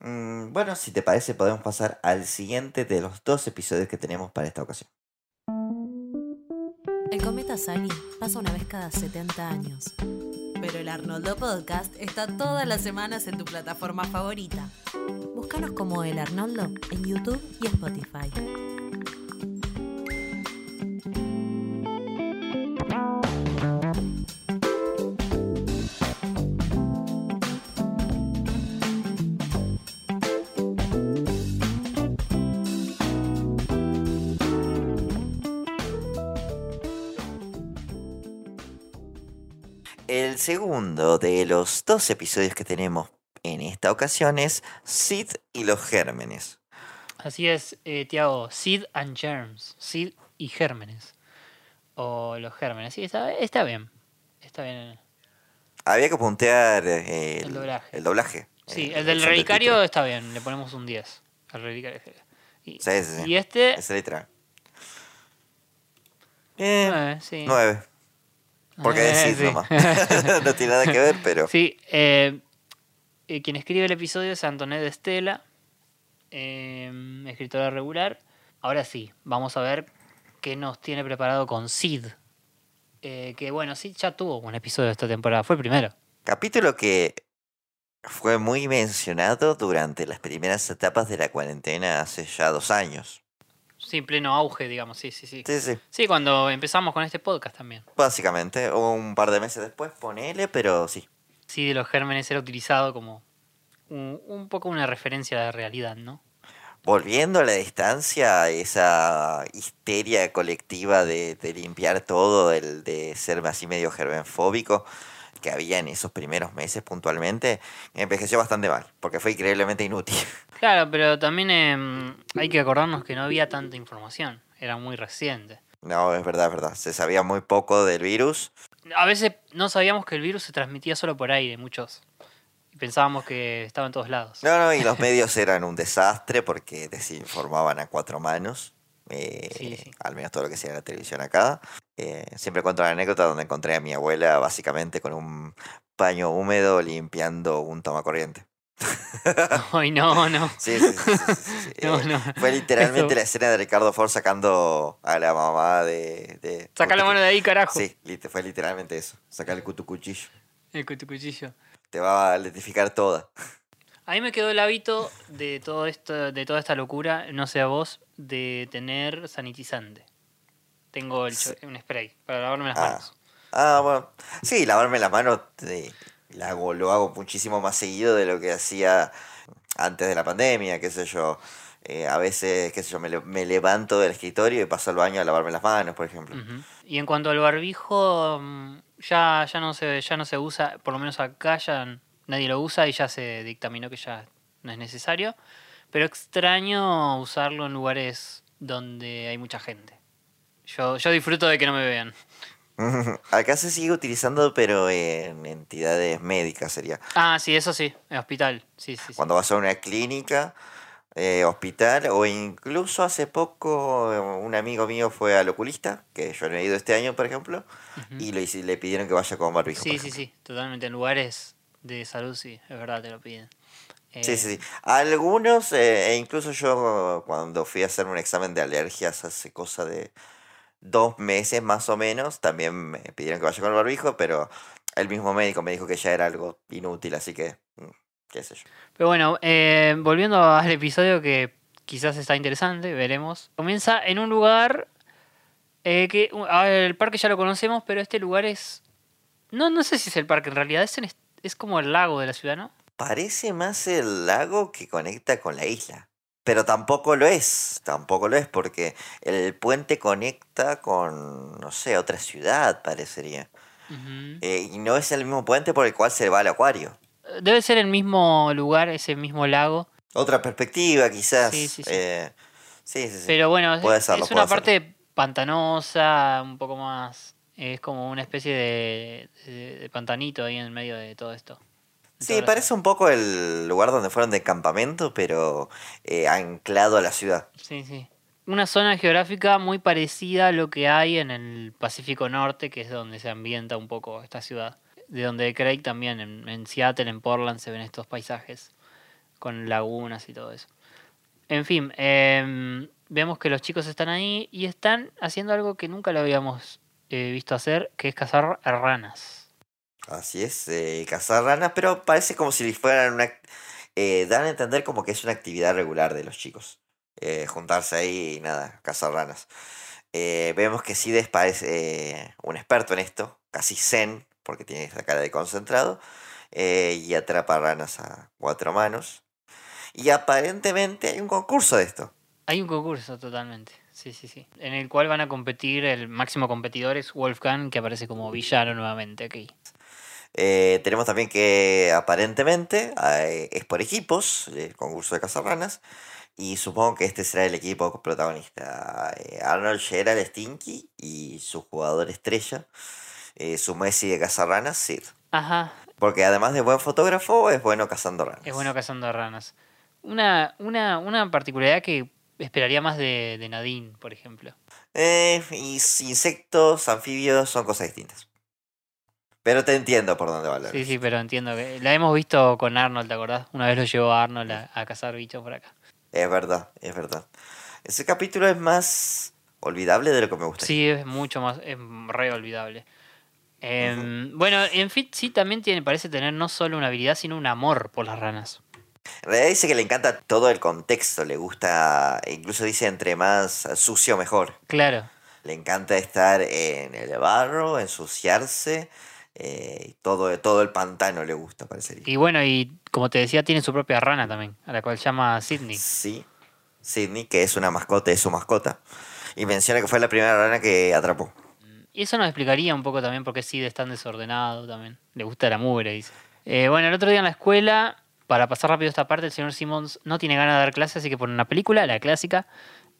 Mm, bueno, si te parece, podemos pasar al siguiente de los dos episodios que tenemos para esta ocasión. El cometa Sally pasa una vez cada 70 años. Pero el Arnoldo Podcast está todas las semanas en tu plataforma favorita. Búscanos como El Arnoldo en YouTube y Spotify. Segundo de los dos episodios que tenemos en esta ocasión es Sid y los gérmenes. Así es, eh, Tiago, Seed and Germs, Seed y gérmenes. O los gérmenes, sí, está, está bien. Está bien. Había que puntear eh, el, El doblaje. el doblaje. Sí, eh, el del son de relicario está bien, le ponemos un 10 al relicario. Y, Sí, sí, sí. y este, Es literal. Eh, nueve, sí. Nueve. Porque Eh, decís sí. nomás. no tiene nada que ver, pero. Sí, eh, eh, quien escribe el episodio es Antonet Estela, eh, escritora regular. Ahora sí, vamos a ver qué nos tiene preparado con Sid. Eh, que bueno, Sid ya tuvo un episodio esta temporada, fue el primero. Capítulo que fue muy mencionado durante las primeras etapas de la cuarentena hace ya dos años. Sí, pleno auge, digamos, sí, sí, sí. Sí, sí. Sí, cuando empezamos con este podcast también. Básicamente, un par de meses después, ponele, pero sí. Sí, de los gérmenes era utilizado como un, un poco una referencia la realidad, ¿no? Volviendo a la distancia, esa histeria colectiva de, de limpiar todo, el de ser así medio germenfóbico que había en esos primeros meses puntualmente, envejeció bastante mal, porque fue increíblemente inútil. Claro, pero también em, hay que acordarnos que no había tanta información, era muy reciente. No, es verdad, es verdad. Se sabía muy poco del virus. A veces no sabíamos que el virus se transmitía solo por aire, muchos. Y pensábamos que estaba en todos lados. No, no, y los medios eran un desastre porque desinformaban a cuatro manos. eh, Al menos todo lo que sea la televisión acá. Eh, siempre cuento la anécdota donde encontré a mi abuela básicamente con un paño húmedo limpiando un tomacorriente. Ay, no, no. Sí, sí. No, Eh, no. Fue literalmente Eso- la escena de Ricardo Ford sacando a la mamá de... de Saca la mano de ahí, carajo. Sí, fue literalmente eso. Sacar el cutucuchillo. El cuchillo. Te va a letificar toda. A mí me quedó el hábito de todo esto, de toda esta locura, no sé a vos, de tener sanitizante. Tengo el un spray para lavarme las Ah. manos. Ah, bueno. Sí, lavarme las manos hago, lo hago muchísimo más seguido de lo que hacía antes de la pandemia, qué sé yo. Eh, a veces, qué sé yo, me, le- me levanto del escritorio y paso al baño a lavarme las manos, por ejemplo. Y en cuanto al barbijo, mm, ya, ya, no se, ya no se usa, por lo menos acá ya nadie lo usa y ya se dictaminó que ya no es necesario. Pero extraño usarlo en lugares donde hay mucha gente. Yo, yo disfruto de que no me vean. Acá se sigue utilizando, pero en entidades médicas sería. Ah, sí, eso sí, en hospital. Sí, sí. Cuando vas a una clínica, eh, hospital, o incluso hace poco eh, un amigo mío fue al oculista, que yo no he ido este año, por ejemplo, y le, hice- le pidieron que vaya con barbijo. Sí, sí, sí, totalmente. En lugares de salud, sí, es verdad, te lo piden. Sí, Eh, sí, sí. Algunos, eh, e incluso yo cuando fui a hacer un examen de alergias hace cosa de dos meses más o menos, también me pidieron que vaya con el barbijo, pero el mismo médico me dijo que ya era algo inútil, así que, mm, qué sé yo. Pero bueno, eh, volviendo al episodio que quizás está interesante, veremos. Comienza en un lugar eh, que ver, el parque ya lo conocemos, pero este lugar es... No, no sé si es el parque en realidad, es, en es como el lago de la ciudad, ¿no? Parece más el lago que conecta con la isla. Pero tampoco lo es, tampoco lo es, porque el puente conecta con, no sé, otra ciudad, parecería. Eh, y no es el mismo puente por el cual se va al acuario. Debe ser el mismo lugar, ese mismo lago. Otra perspectiva, quizás. Sí, sí, sí. eh, sí, sí, sí. Pero bueno, es, Puede es una parte pantanosa, un poco más... Es como una especie de, de- de pantanito ahí en el medio de todo esto. Sí, parece un poco el lugar donde fueron de campamento, pero eh, anclado a la ciudad. Sí, sí. Una zona geográfica muy parecida a lo que hay en el Pacífico Norte, que es donde se ambienta un poco esta ciudad. De donde Craig también, en, en Seattle, en Portland, se ven estos paisajes con lagunas y todo eso. En fin, em, vemos que los chicos están ahí y están haciendo algo que nunca lo habíamos eh, visto hacer, que es cazar ranas. Así es, eh, cazar ranas, pero parece como si fueran una... eh, dan a entender como que es una actividad regular de los chicos. eh, juntarse ahí y nada, cazar ranas. Eh, vemos que Sides parece eh, un experto en esto, casi zen, porque tiene esa cara de concentrado, y atrapa ranas a cuatro manos. Y aparentemente hay un concurso de esto. Hay un concurso totalmente, sí, sí, sí. En el cual van a competir, el máximo competidor es Wolfgang, que aparece como villano nuevamente aquí. Eh, tenemos también que aparentemente es por equipos, el concurso de cazarranas, y supongo que este será el equipo protagonista. Eh, Arnold, Gerald, Stinky y su jugador estrella, eh, su Messi de cazarranas, Sid. Ajá, Porque además de buen fotógrafo, es bueno cazando ranas. es bueno cazando ranas. Una, una, una particularidad que esperaría más de, de Nadine, por ejemplo. Eh, y insectos, anfibios, son cosas distintas. Pero te entiendo por dónde va la Sí, sí, pero entiendo que la hemos visto con Arnold, ¿te acordás? Una vez lo llevó a Arnold a, a cazar bichos por acá. Es verdad, es verdad. Ese capítulo es más olvidable de lo que me gusta. Sí, es mucho más, es re olvidable. Em, Bueno, en fin, sí también tiene, parece tener no solo una habilidad, sino un amor por las ranas. En realidad dice que le encanta todo el contexto, le gusta, e incluso dice entre más sucio mejor. Claro. Le encanta estar en el barro, ensuciarse, eh, todo, todo el pantano le gusta, parecería. Y bueno, y como te decía, tiene su propia rana también, a la cual llama Sidney. Sí, Sidney, que es una mascota, es su mascota. Y menciona que fue la primera rana que atrapó. Y eso nos explicaría un poco también por qué Sid es tan desordenado también. Le gusta la mugre, dice. Eh, bueno, el otro día en la escuela, para pasar rápido esta parte, el señor Simmons no tiene ganas de dar clases, así que pone una película, la clásica.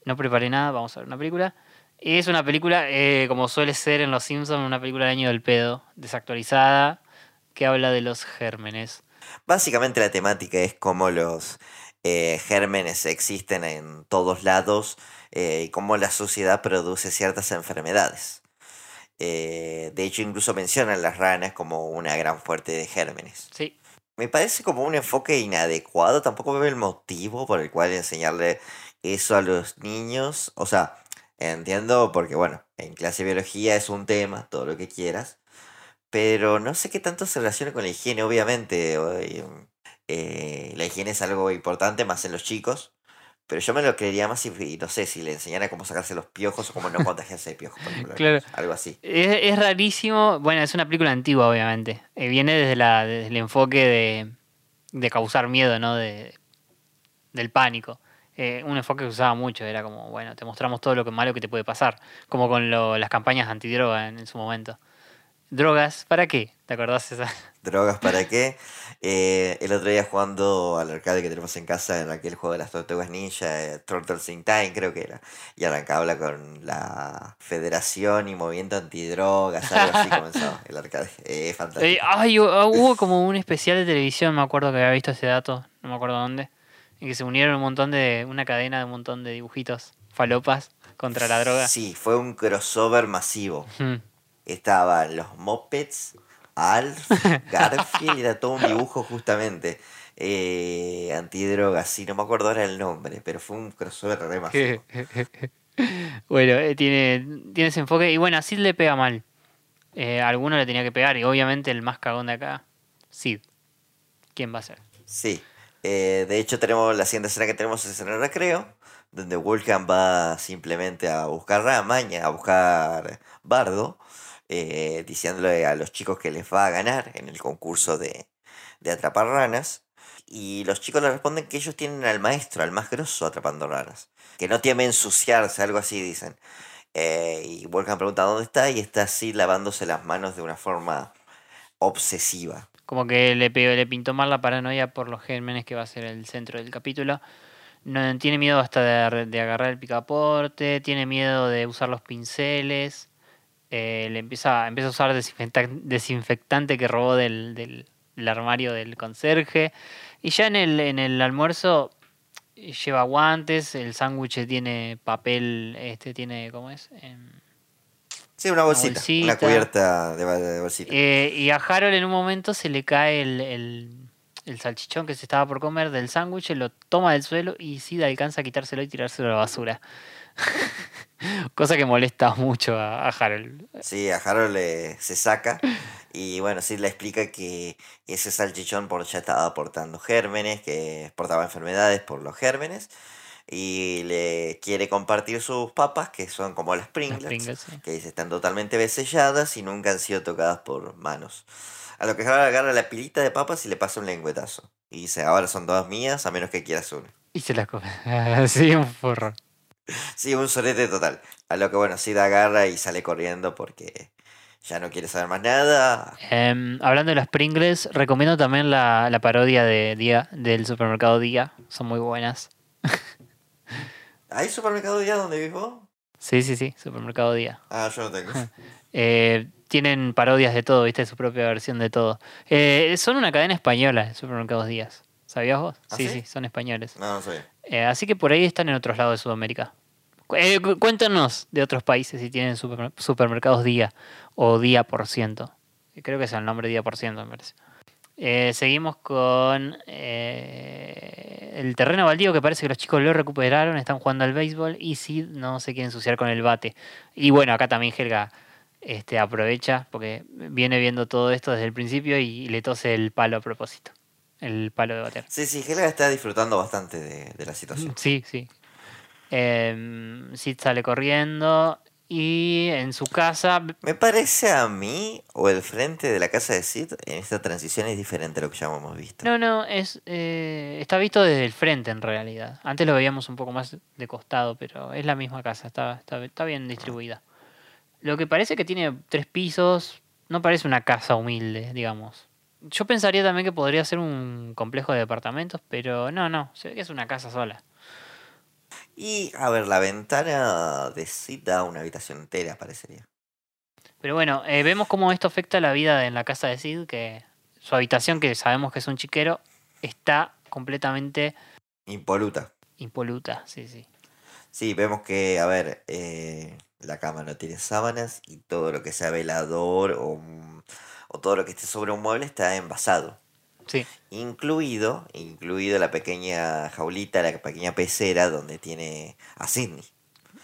No preparé nada, vamos a ver una película. Es una película, eh, como suele ser en Los Simpsons, una película del año del pedo, desactualizada, que habla de los gérmenes. Básicamente la temática es cómo los eh, gérmenes existen en todos lados eh, y cómo la sociedad produce ciertas enfermedades. De hecho, incluso mencionan las ranas como una gran fuente de gérmenes. Sí. Me parece como un enfoque inadecuado, tampoco veo el motivo por el cual enseñarle eso a los niños. O sea, entiendo porque, bueno, en clase de biología es un tema, todo lo que quieras, pero no sé qué tanto se relaciona con la higiene, obviamente. hoy, eh, la higiene es algo importante más en los chicos, pero yo me lo creería más si, no sé, si le enseñara cómo sacarse los piojos o cómo no contagiarse de piojos, por ejemplo. Claro. Algo así. Es, es rarísimo. Bueno, es una película antigua, obviamente. Eh, viene desde, la, desde el enfoque de, de causar miedo, ¿no? De, del pánico. Eh, un enfoque que usaba mucho. Era como, bueno, te mostramos todo lo que malo que te puede pasar. Como con lo- las campañas antidroga en, en su momento. ¿Drogas? ¿Para qué? ¿Te acordás esa? ¿Drogas para qué? Eh, el otro día jugando al arcade que tenemos en casa, en aquel juego de las tortugas ninja, eh, Turtles in Time creo que era, y arrancaba con la Federación y Movimiento Antidrogas, algo así comenzaba el arcade. Eh, fantástico. Eh, ay, hu- hubo como un especial de televisión, me acuerdo que había visto ese dato, no me acuerdo dónde, en que se unieron un montón de, una cadena de un montón de dibujitos, falopas, contra la droga. Sí, fue un crossover masivo. Estaban los mopeds, Alf, Garfield, era todo un dibujo justamente. Eh, antidrogas, sí, no me acuerdo ahora el nombre, pero fue un crossover re masivo. bueno, eh, tiene, tiene ese enfoque. Y bueno, a Sid le pega mal. Eh, alguno le tenía que pegar. Y obviamente el más cagón de acá, Sid. ¿Quién va a ser? Sí. Eh, de hecho, tenemos la siguiente escena que tenemos es en el recreo, donde Vulcan va simplemente a buscar Ramaña, a buscar Bardo, eh, diciéndole a los chicos que les va a ganar en el concurso de, de atrapar ranas. Y los chicos le responden que ellos tienen al maestro, al más grosso atrapando ranas. Que no teme ensuciarse, algo así dicen. Eh, y Volcan pregunta dónde está y está así lavándose las manos de una forma obsesiva. Como que le, le pintó mal la paranoia por los gérmenes que va a ser el centro del capítulo. No, tiene miedo hasta de, de agarrar el picaporte, tiene miedo de usar los pinceles. Eh, le empieza, empieza a usar desinfectante, que robó del, del, del armario del conserje. Y ya en el, en el almuerzo lleva guantes, el sándwich tiene papel, este tiene, ¿cómo es? Eh, sí, una bolsita, una, bolsita. una cubierta de, de bolsita. Eh, y a Harold en un momento se le cae el, el, el salchichón que se estaba por comer del sándwich, lo toma del suelo y Sid alcanza a quitárselo y tirárselo a la basura. Cosa que molesta mucho a, a Harold. Sí, a Harold le, se saca. Y bueno, Sid le explica que ese salchichón por ya estaba aportando gérmenes, que exportaba enfermedades por los gérmenes. Y le quiere compartir sus papas, que son como las Pringles, Las Pringles, sí. que dice están totalmente beselladas y nunca han sido tocadas por manos. A lo que Harold agarra la pilita de papas y le pasa un lengüetazo. Y dice, ahora son todas mías, a menos que quieras una. Y se las come. sí, un forro. Sí, un solete total. A lo que bueno, Sid agarra y sale corriendo porque ya no quiere saber más nada. Eh, hablando de las Pringles, recomiendo también la, la parodia de Día del supermercado Día. Son muy buenas. ¿Hay supermercado Día donde vivo? Sí, sí, sí, supermercado Día. Ah, yo no tengo. Eh, tienen parodias de todo, viste, su propia versión de todo. Eh, son una cadena española, Supermercados Díaz. ¿Sabías vos? ¿Ah, sí, sí? sí, son españoles. No, no sabía. Eh, así que por ahí están en otros lados de Sudamérica. Eh, cu- cuéntanos de otros países si tienen supermer- supermercados día o día por ciento. Creo que es el nombre día por ciento, me parece. Eh, seguimos con eh, el terreno baldío que parece que los chicos lo recuperaron, están jugando al béisbol y Sid no se quiere ensuciar con el bate. Y bueno, acá también Helga este, aprovecha porque viene viendo todo esto desde el principio y le tose el palo a propósito. El palo de bater. Sí, sí, Helga está disfrutando bastante de, de la situación. Sí, sí. Eh, Sid sale corriendo y en su casa. Me parece a mí, o el frente de la casa de Sid, en esta transición es diferente a lo que ya hemos visto. No, no, es eh, está visto desde el frente en realidad. Antes lo veíamos un poco más de costado, pero es la misma casa, está, está, está bien distribuida. Lo que parece que tiene tres pisos, no parece una casa humilde, digamos. Yo pensaría también que podría ser un complejo de departamentos, pero no, no, se ve que es una casa sola. Y, a ver, la ventana de Sid da una habitación entera, parecería. Pero bueno, eh, vemos cómo esto afecta la vida en la casa de Sid, que su habitación, que sabemos que es un chiquero, está completamente Impoluta. impoluta, sí, sí. Sí, vemos que, a ver, eh, la cama no tiene sábanas y todo lo que sea velador o, mm, o todo lo que esté sobre un mueble está envasado. Sí. Incluido, incluido la pequeña jaulita, la pequeña pecera donde tiene a Sidney.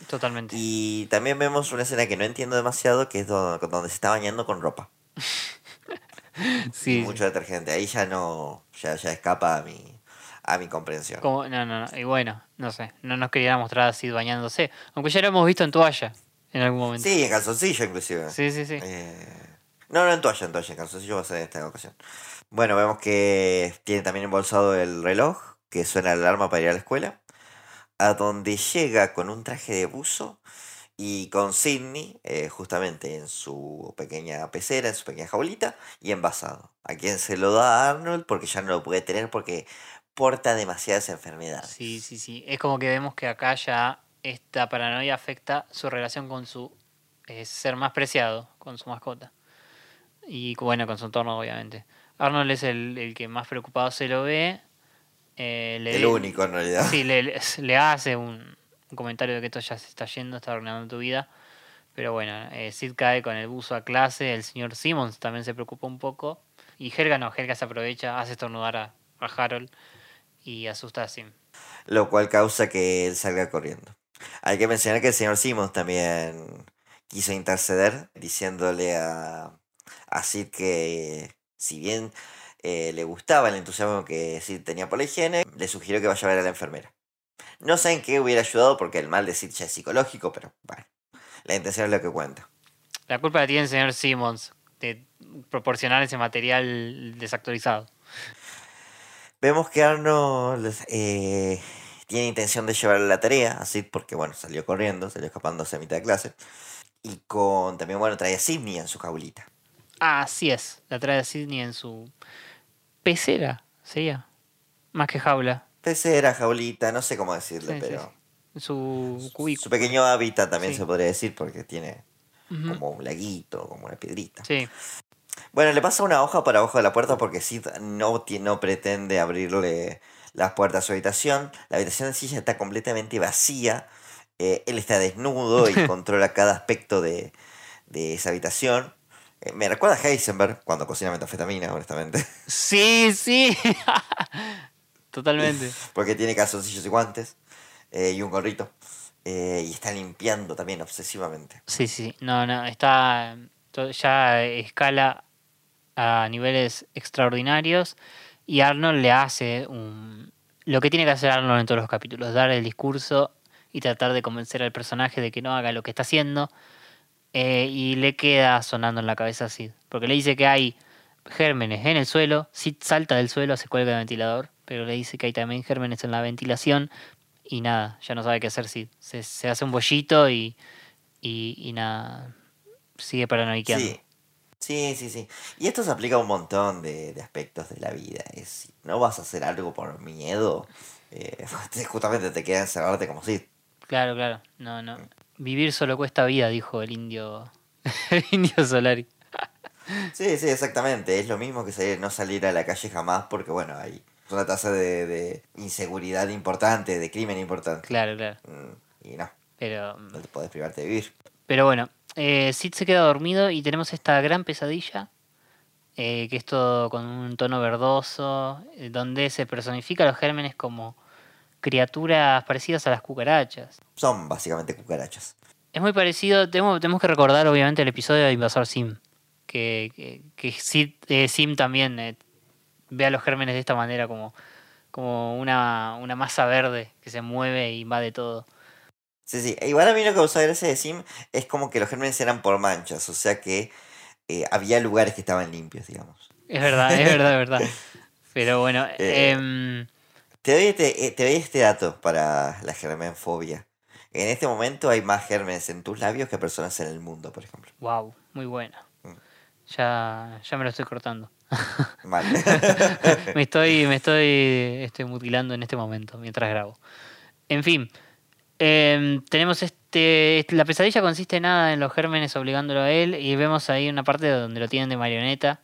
Totalmente. Y también vemos una escena que no entiendo demasiado, que es do- donde se está bañando con ropa. Sí, y mucho detergente. Ahí ya no, ya, ya escapa a mi, a mi comprensión. Como- no, no, no. Y bueno, no sé. No nos quería mostrar a Sid bañándose. Aunque ya lo hemos visto en toalla en algún momento. Sí, en calzoncillo inclusive. Sí, sí, sí. Eh, no, no en toalla, en toalla, en calzoncillo va a ser en esta ocasión. Bueno, vemos que tiene también embolsado el reloj, que suena la alarma para ir a la escuela, a donde llega con un traje de buzo y con Sidney, eh, justamente en su pequeña pecera, en su pequeña jaulita, y envasado. A quien se lo da a Arnold porque ya no lo puede tener porque porta demasiadas enfermedades. Sí, sí, sí. Es como que vemos que acá ya esta paranoia afecta su relación con su eh, ser más preciado, con su mascota. Y bueno, con su entorno, obviamente. Arnold es el, el que más preocupado se lo ve. eh, le El único en realidad. Sí, le, le- le hace un, un comentario de que esto ya se está yendo, está arruinando tu vida. Pero bueno, eh, Sid cae con el buzo a clase, el señor Simmons también se preocupa un poco. Y Helga no, Helga se aprovecha, hace estornudar a, a Harold y asusta a Sim. Lo cual causa que él salga corriendo. Hay que mencionar que el señor Simmons también quiso interceder diciéndole a, a Sid que si bien eh, le gustaba el entusiasmo que Sid tenía por la higiene, le sugirió que vaya a ver a la enfermera. No sé en qué hubiera ayudado porque el mal de Sid ya es psicológico, pero bueno, la intención es lo que cuenta. La culpa la tiene el señor Simmons de proporcionar ese material desactualizado. Vemos que Arnold eh, tiene intención de llevarle la tarea a Sid porque, bueno, salió corriendo, salió escapándose a mitad de clase. Y con también, bueno, trae a Sidney en su jaulita. Así es, la trae a Sidney en su pecera, sería. Más que jaula. Pecera, jaulita, no sé cómo decirle, Sí, pero... sí. Su cubículo. Su pequeño hábitat también se podría decir porque tiene como un laguito, como una piedrita. Sí. Bueno, le pasa una hoja para abajo de la puerta porque Sid no, no pretende abrirle las puertas a su habitación. La habitación en sí ya está completamente vacía. Eh, él está desnudo y controla cada aspecto de, de esa habitación. Eh, me recuerda a Heisenberg cuando cocina metanfetamina, honestamente. Sí, sí. Totalmente. Porque tiene calzoncillos y guantes eh, y un gorrito. Eh, y está limpiando también obsesivamente. Sí, sí. No, no, está ya escala a niveles extraordinarios y Arnold le hace un... lo que tiene que hacer Arnold en todos los capítulos, dar el discurso y tratar de convencer al personaje de que no haga lo que está haciendo eh, y le queda sonando en la cabeza a Sid, porque le dice que hay gérmenes en el suelo, Sid salta del suelo, se cuelga del ventilador, pero le dice que hay también gérmenes en la ventilación y nada, ya no sabe qué hacer Sid, se, se hace un bollito y, y, y nada, sigue paranoiqueando. Sí. Sí, sí, sí. Y esto se aplica a un montón de, de aspectos de la vida. Es, no vas a hacer algo por miedo, eh, justamente te queda encerrarte como si. Claro, claro. No, no. Vivir solo cuesta vida, dijo el indio, el indio Solari. Sí, sí, exactamente. Es lo mismo que salir- no salir a la calle jamás porque, bueno, hay una tasa de, de inseguridad importante, de crimen importante. Claro, claro. Mm, Y no, Pero, no te podés privarte de vivir. pero bueno, eh, Sid se queda dormido y tenemos esta gran pesadilla, eh, que es todo con un tono verdoso, eh, donde se personifica a los gérmenes como criaturas parecidas a las cucarachas. Son básicamente cucarachas. Es muy parecido, tenemos, tenemos que recordar obviamente el episodio de Invasor Sim, que, que, eh, Sim también eh, ve a los gérmenes de esta manera como, como una, una masa verde que se mueve e invade todo. Sí, sí. E Igual a mí lo que causa gracia de Sim es como que los gérmenes eran por manchas, o sea que eh, había lugares que estaban limpios, digamos. Es verdad, es verdad, es verdad. Pero bueno, Eh, em, Te doy, este, eh, te doy este dato para la germenfobia. En este momento hay más gérmenes en tus labios que personas en el mundo, por ejemplo. wow, muy buena. Mm. Ya, ya me lo estoy cortando. Vale. me estoy, me estoy, estoy mutilando en este momento mientras grabo. En fin, em, tenemos este, este- La pesadilla consiste en nada en los gérmenes obligándolo a él. Y vemos ahí una parte donde lo tienen de marioneta.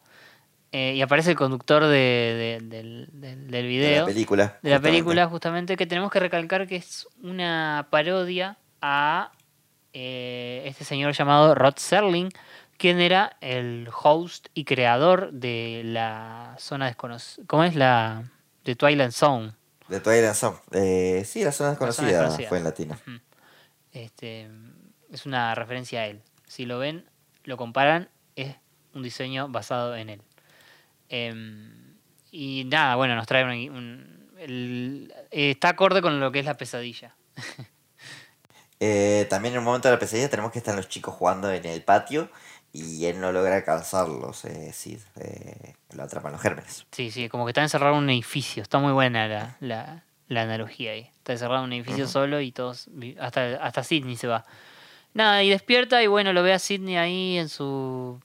Eh, y aparece el conductor de, de- del, del- del De video. la película. De la justamente. película, justamente, que tenemos que recalcar que es una parodia a eh, este señor llamado Rod Serling, quien era el host y creador de la zona desconocida. ¿Cómo es la de Twilight Zone? De Twilight Zone. Eh, sí, la zona La zona desconocida fue en latino. Este, es una referencia a él. Si lo ven, lo comparan, es un diseño basado en él. Em, y nada, bueno, nos trae un... un- el- está acorde con lo que es la pesadilla. Eh, también en un momento de la pesadilla tenemos que están los chicos jugando en el patio y él no logra alcanzarlos. Eh, eh, lo atrapan los gérmenes. Sí, sí, como que está encerrado en un edificio. Está muy buena la, la, la analogía ahí. Está encerrado en un edificio solo y todos... Hasta, hasta Sidney se va. Nada, y despierta y bueno, lo ve a Sidney ahí en su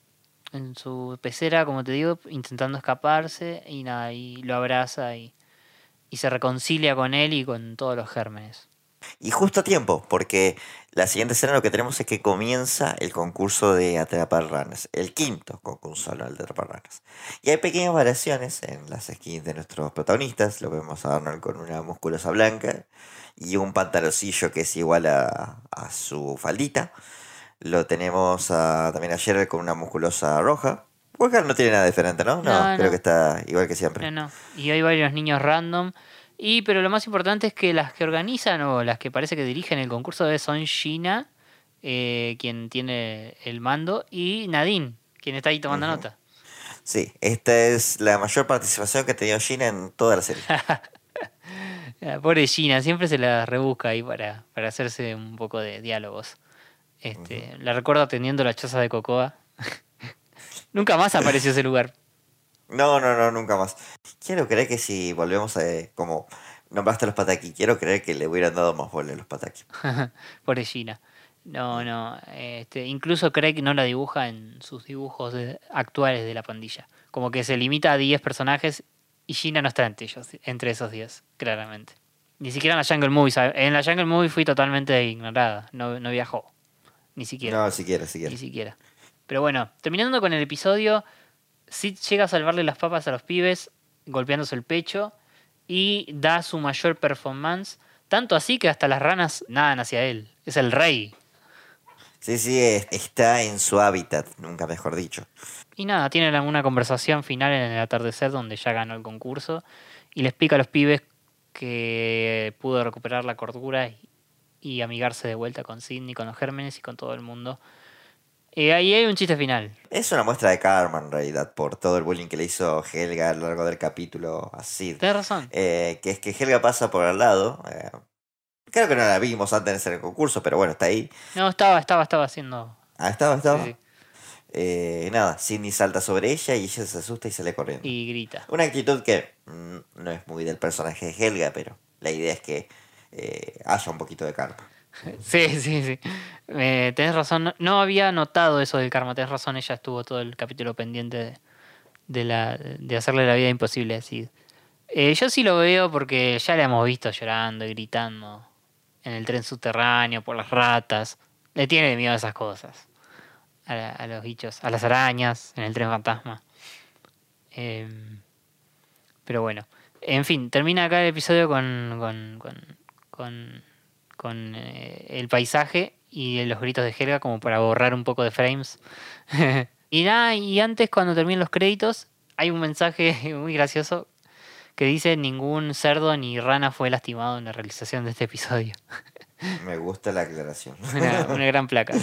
en su pecera, como te digo, intentando escaparse y nada, y lo abraza y, y se reconcilia con él y con todos los gérmenes. Y justo a tiempo, porque la siguiente escena lo que tenemos es que comienza el concurso de atrapar ranas, el quinto concurso de atrapar ranas. Y hay pequeñas variaciones en las skins de nuestros protagonistas, lo vemos a Arnold con una musculosa blanca y un pantaloncillo que es igual a, a su faldita. Lo tenemos a, también a Gerald con una musculosa roja. Walker no tiene nada diferente, ¿no? No, No, creo no. que está igual que siempre. No, no. Y hay varios niños random. Y pero lo más importante es que las que organizan o las que parece que dirigen el concurso de son Gina, eh, quien tiene el mando, y Nadine, quien está ahí tomando nota. Sí, esta es la mayor participación que ha tenido Gina en toda la serie. Ah, Pobre Gina, siempre se la rebusca ahí para, para hacerse un poco de diálogos. Este, La recuerdo atendiendo la choza de Cocoa. Nunca más apareció ese lugar. No, no, no, nunca más. Quiero creer que si volvemos a... como nombraste a los pataki, quiero creer que le hubieran dado más bola a los pataki. Pobre Gina. No, no. Este, incluso Craig no la dibuja en sus dibujos actuales de la pandilla. Como que se limita a 10 personajes y Gina no está entre ellos, entre esos 10, claramente. Ni siquiera en la Jungle Movie. En la Jungle Movie fui totalmente ignorada. No, no viajó. Ni siquiera. No, siquiera, siquiera. Ni siquiera. Pero bueno, terminando con el episodio, Sid llega a salvarle las papas a los pibes, golpeándose el pecho, y da su mayor performance, tanto así que hasta las ranas nadan hacia él. Es el rey. Sí, sí, es- está en su hábitat, nunca mejor dicho. Y nada, tienen una conversación final en el atardecer donde ya ganó el concurso y le explica a los pibes que pudo recuperar la cordura y, amigarse de vuelta con Sidney, con los gérmenes y con todo el mundo. Y ahí hay un chiste final. Es una muestra de karma en realidad por todo el bullying que le hizo Helga a lo largo del capítulo a Sid. Tienes razón. Eh, que es que Helga pasa por al lado. eh, creo que no la vimos antes de hacer el concurso, pero bueno, está ahí. No, estaba, estaba, estaba haciendo. Ah, estaba, estaba. Sí, sí. Eh, nada, Sidney salta sobre ella y ella se asusta y sale corriendo. Y grita. Una actitud que mm, no es muy del personaje de Helga, pero la idea es que eh, haya un poquito de karma. Sí, sí, sí. Eh, tenés razón. No, había notado eso del karma. Tenés razón. Ella estuvo todo el capítulo pendiente de, de hacerle la vida imposible a Sid. Eh, yo sí lo veo porque ya la hemos visto llorando y gritando en el tren subterráneo por las ratas. Le tiene miedo a esas cosas. A, los bichos, a las arañas, en el tren fantasma. Em, pero bueno. En fin, termina acá el episodio con, con, con, con, eh, el paisaje y los gritos de Helga como para borrar un poco de frames. y nada, y antes cuando terminan los créditos hay un mensaje muy gracioso que dice ningún cerdo ni rana fue lastimado en la realización de este episodio. Me gusta la aclaración. una, una gran placa.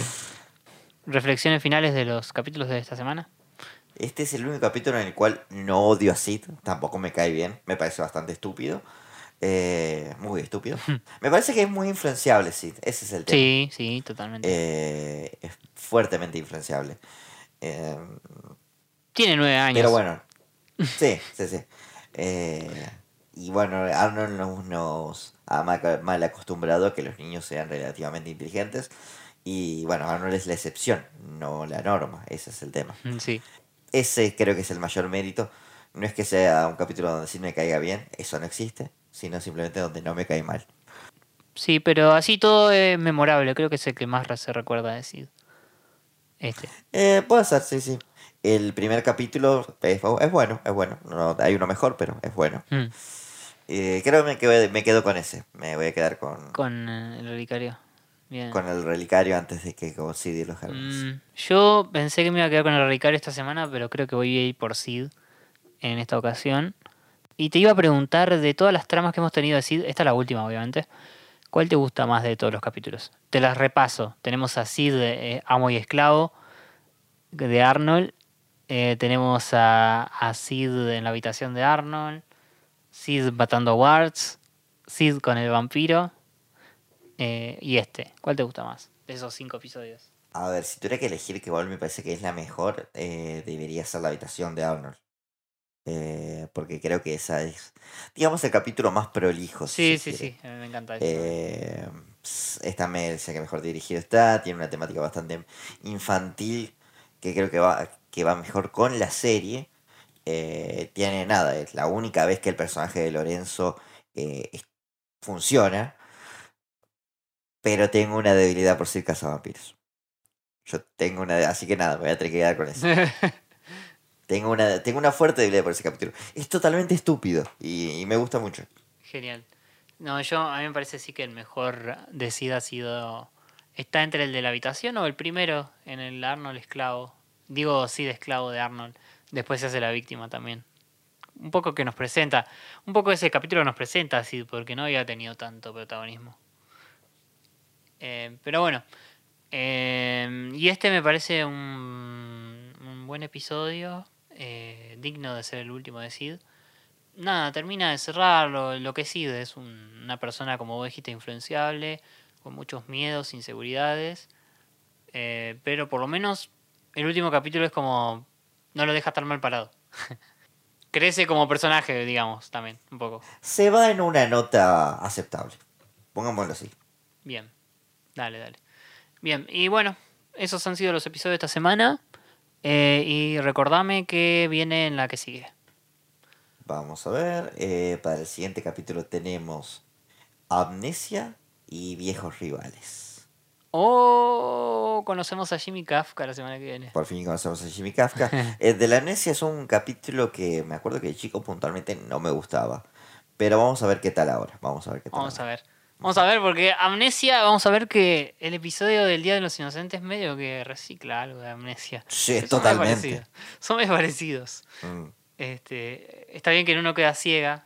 Reflexiones finales de los capítulos de esta semana. Este es el único capítulo en el cual no odio a Sid, tampoco me cae bien, me parece bastante estúpido. Eh, muy estúpido. me parece que es muy influenciable Sid, ese es el tema. Sí, sí, totalmente. Eh, es fuertemente influenciable. Eh, Tiene nueve años. pero bueno, sí, sí, sí. Y bueno, Arnold nos, nos ha ma- mal acostumbrado a que los niños sean relativamente inteligentes. Y bueno, Arnold es la excepción, no la norma, ese es el tema. Mm, Sí. Ese creo que es el mayor mérito. No es que sea un capítulo donde sí me caiga bien, eso no existe, sino simplemente donde no me cae mal. Sí, pero así todo es memorable. Creo que es el que más se recuerda de Sid. Este. Eh, puede ser, sí, sí. El primer capítulo es, es bueno, es bueno. No, hay uno mejor, pero es bueno. Mm. Eh, creo que me quedo, me quedo con ese. Me voy a quedar con, Con eh, el relicario. Bien. con el relicario antes de que considere los gérmenes. Mm, yo pensé que me iba a quedar con el relicario esta semana, pero creo que voy a ir por Sid en esta ocasión. Y te iba a preguntar de todas las tramas que hemos tenido de Sid, esta es la última obviamente, ¿cuál te gusta más de todos los capítulos? Te las repaso. Tenemos a Sid, eh, amo y esclavo, de Arnold. Eh, tenemos a, Sid en la habitación de Arnold. Sid matando a Wards. Sid con el vampiro. eh, y este, ¿cuál te gusta más de esos cinco episodios? A ver, si tuviera que elegir que igual me parece que es la mejor, debería ser la habitación de Arnold. Eh, porque creo que esa es, digamos, el capítulo más prolijo. Sí, si sí, quiere. sí, me encanta eso. Eh, esta me parece que mejor dirigido está, tiene una temática bastante infantil que creo que va, que va mejor con la serie. Eh, tiene nada, es la única vez que el personaje de Lorenzo eh, funciona. Pero tengo una debilidad por ser cazavampiros. Yo tengo una. Así que nada, me voy a tener que quedar con eso. tengo, una, tengo una fuerte debilidad por ese capítulo. Es totalmente estúpido y, y me gusta mucho. Genial. No, yo a mí me parece sí que el mejor de Sid ha sido está entre el de la habitación o el primero en el Arnold esclavo. Digo, sí, de esclavo de Arnold. Después se hace la víctima también. Un poco que nos presenta, un poco ese capítulo nos presenta así, porque no había tenido tanto protagonismo. Eh, pero bueno, eh, y este me parece un buen episodio, eh, digno de ser el último de Sid. Nada, termina de cerrarlo. Lo que es Sid es un- una persona, como vos dijiste, influenciable, con muchos miedos, inseguridades. eh, pero por lo menos el último capítulo es como. No lo deja tan mal parado. Crece como personaje, digamos, también, un poco. Se va en una nota aceptable. Pongámoslo así. Bien, dale, dale. Bien, y bueno, esos han sido los episodios de esta semana. Eh, y recordame que viene en la que sigue. Vamos a ver. eh, para el siguiente capítulo tenemos Amnesia y Viejos Rivales. Oh, conocemos a Jimmy Kafka la semana que viene. Por fin conocemos a Jimmy Kafka. El de la Amnesia es un capítulo que me acuerdo que de chico puntualmente no me gustaba. Pero vamos a ver qué tal ahora. Vamos a ver qué tal. Vamos a ver. Vamos a ver, porque Amnesia, vamos a ver que el episodio del Día de los Inocentes medio que recicla algo de Amnesia. Sí, Son totalmente. Son muy parecidos. Mm. Este, está bien que en uno queda ciega,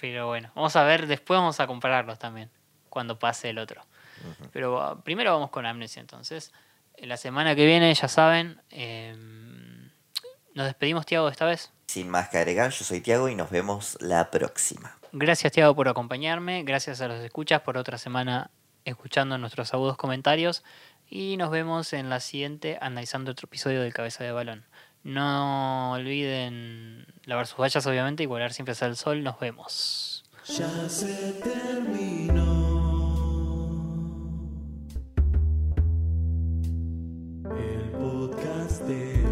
pero bueno, vamos a ver, después vamos a compararlos también, cuando pase el otro. Pero ah, primero vamos con Amnesia entonces. La semana que viene, ya saben, em, nos despedimos, Tiago, esta vez. Sin más que agregar, yo soy Tiago y nos vemos la próxima. Gracias, Tiago, por acompañarme. Gracias a los escuchas por otra semana escuchando nuestros agudos comentarios. Y nos vemos en la siguiente analizando otro episodio del Cabeza de Balón. No olviden lavar sus vallas, obviamente, y volar siempre hacia el sol. Nos vemos. Ya se terminó el podcast de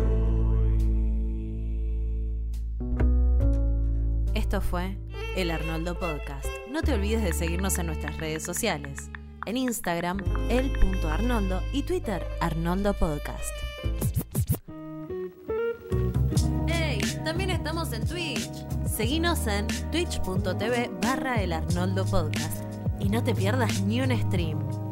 Esto fue el Arnoldo Podcast. No te olvides de seguirnos en nuestras redes sociales. En Instagram, el.arnoldo y Twitter, Arnoldo Podcast. ¡Hey! También estamos en Twitch. Seguinos en twitch.tv barra el Arnoldo Podcast. Y no te pierdas ni un stream.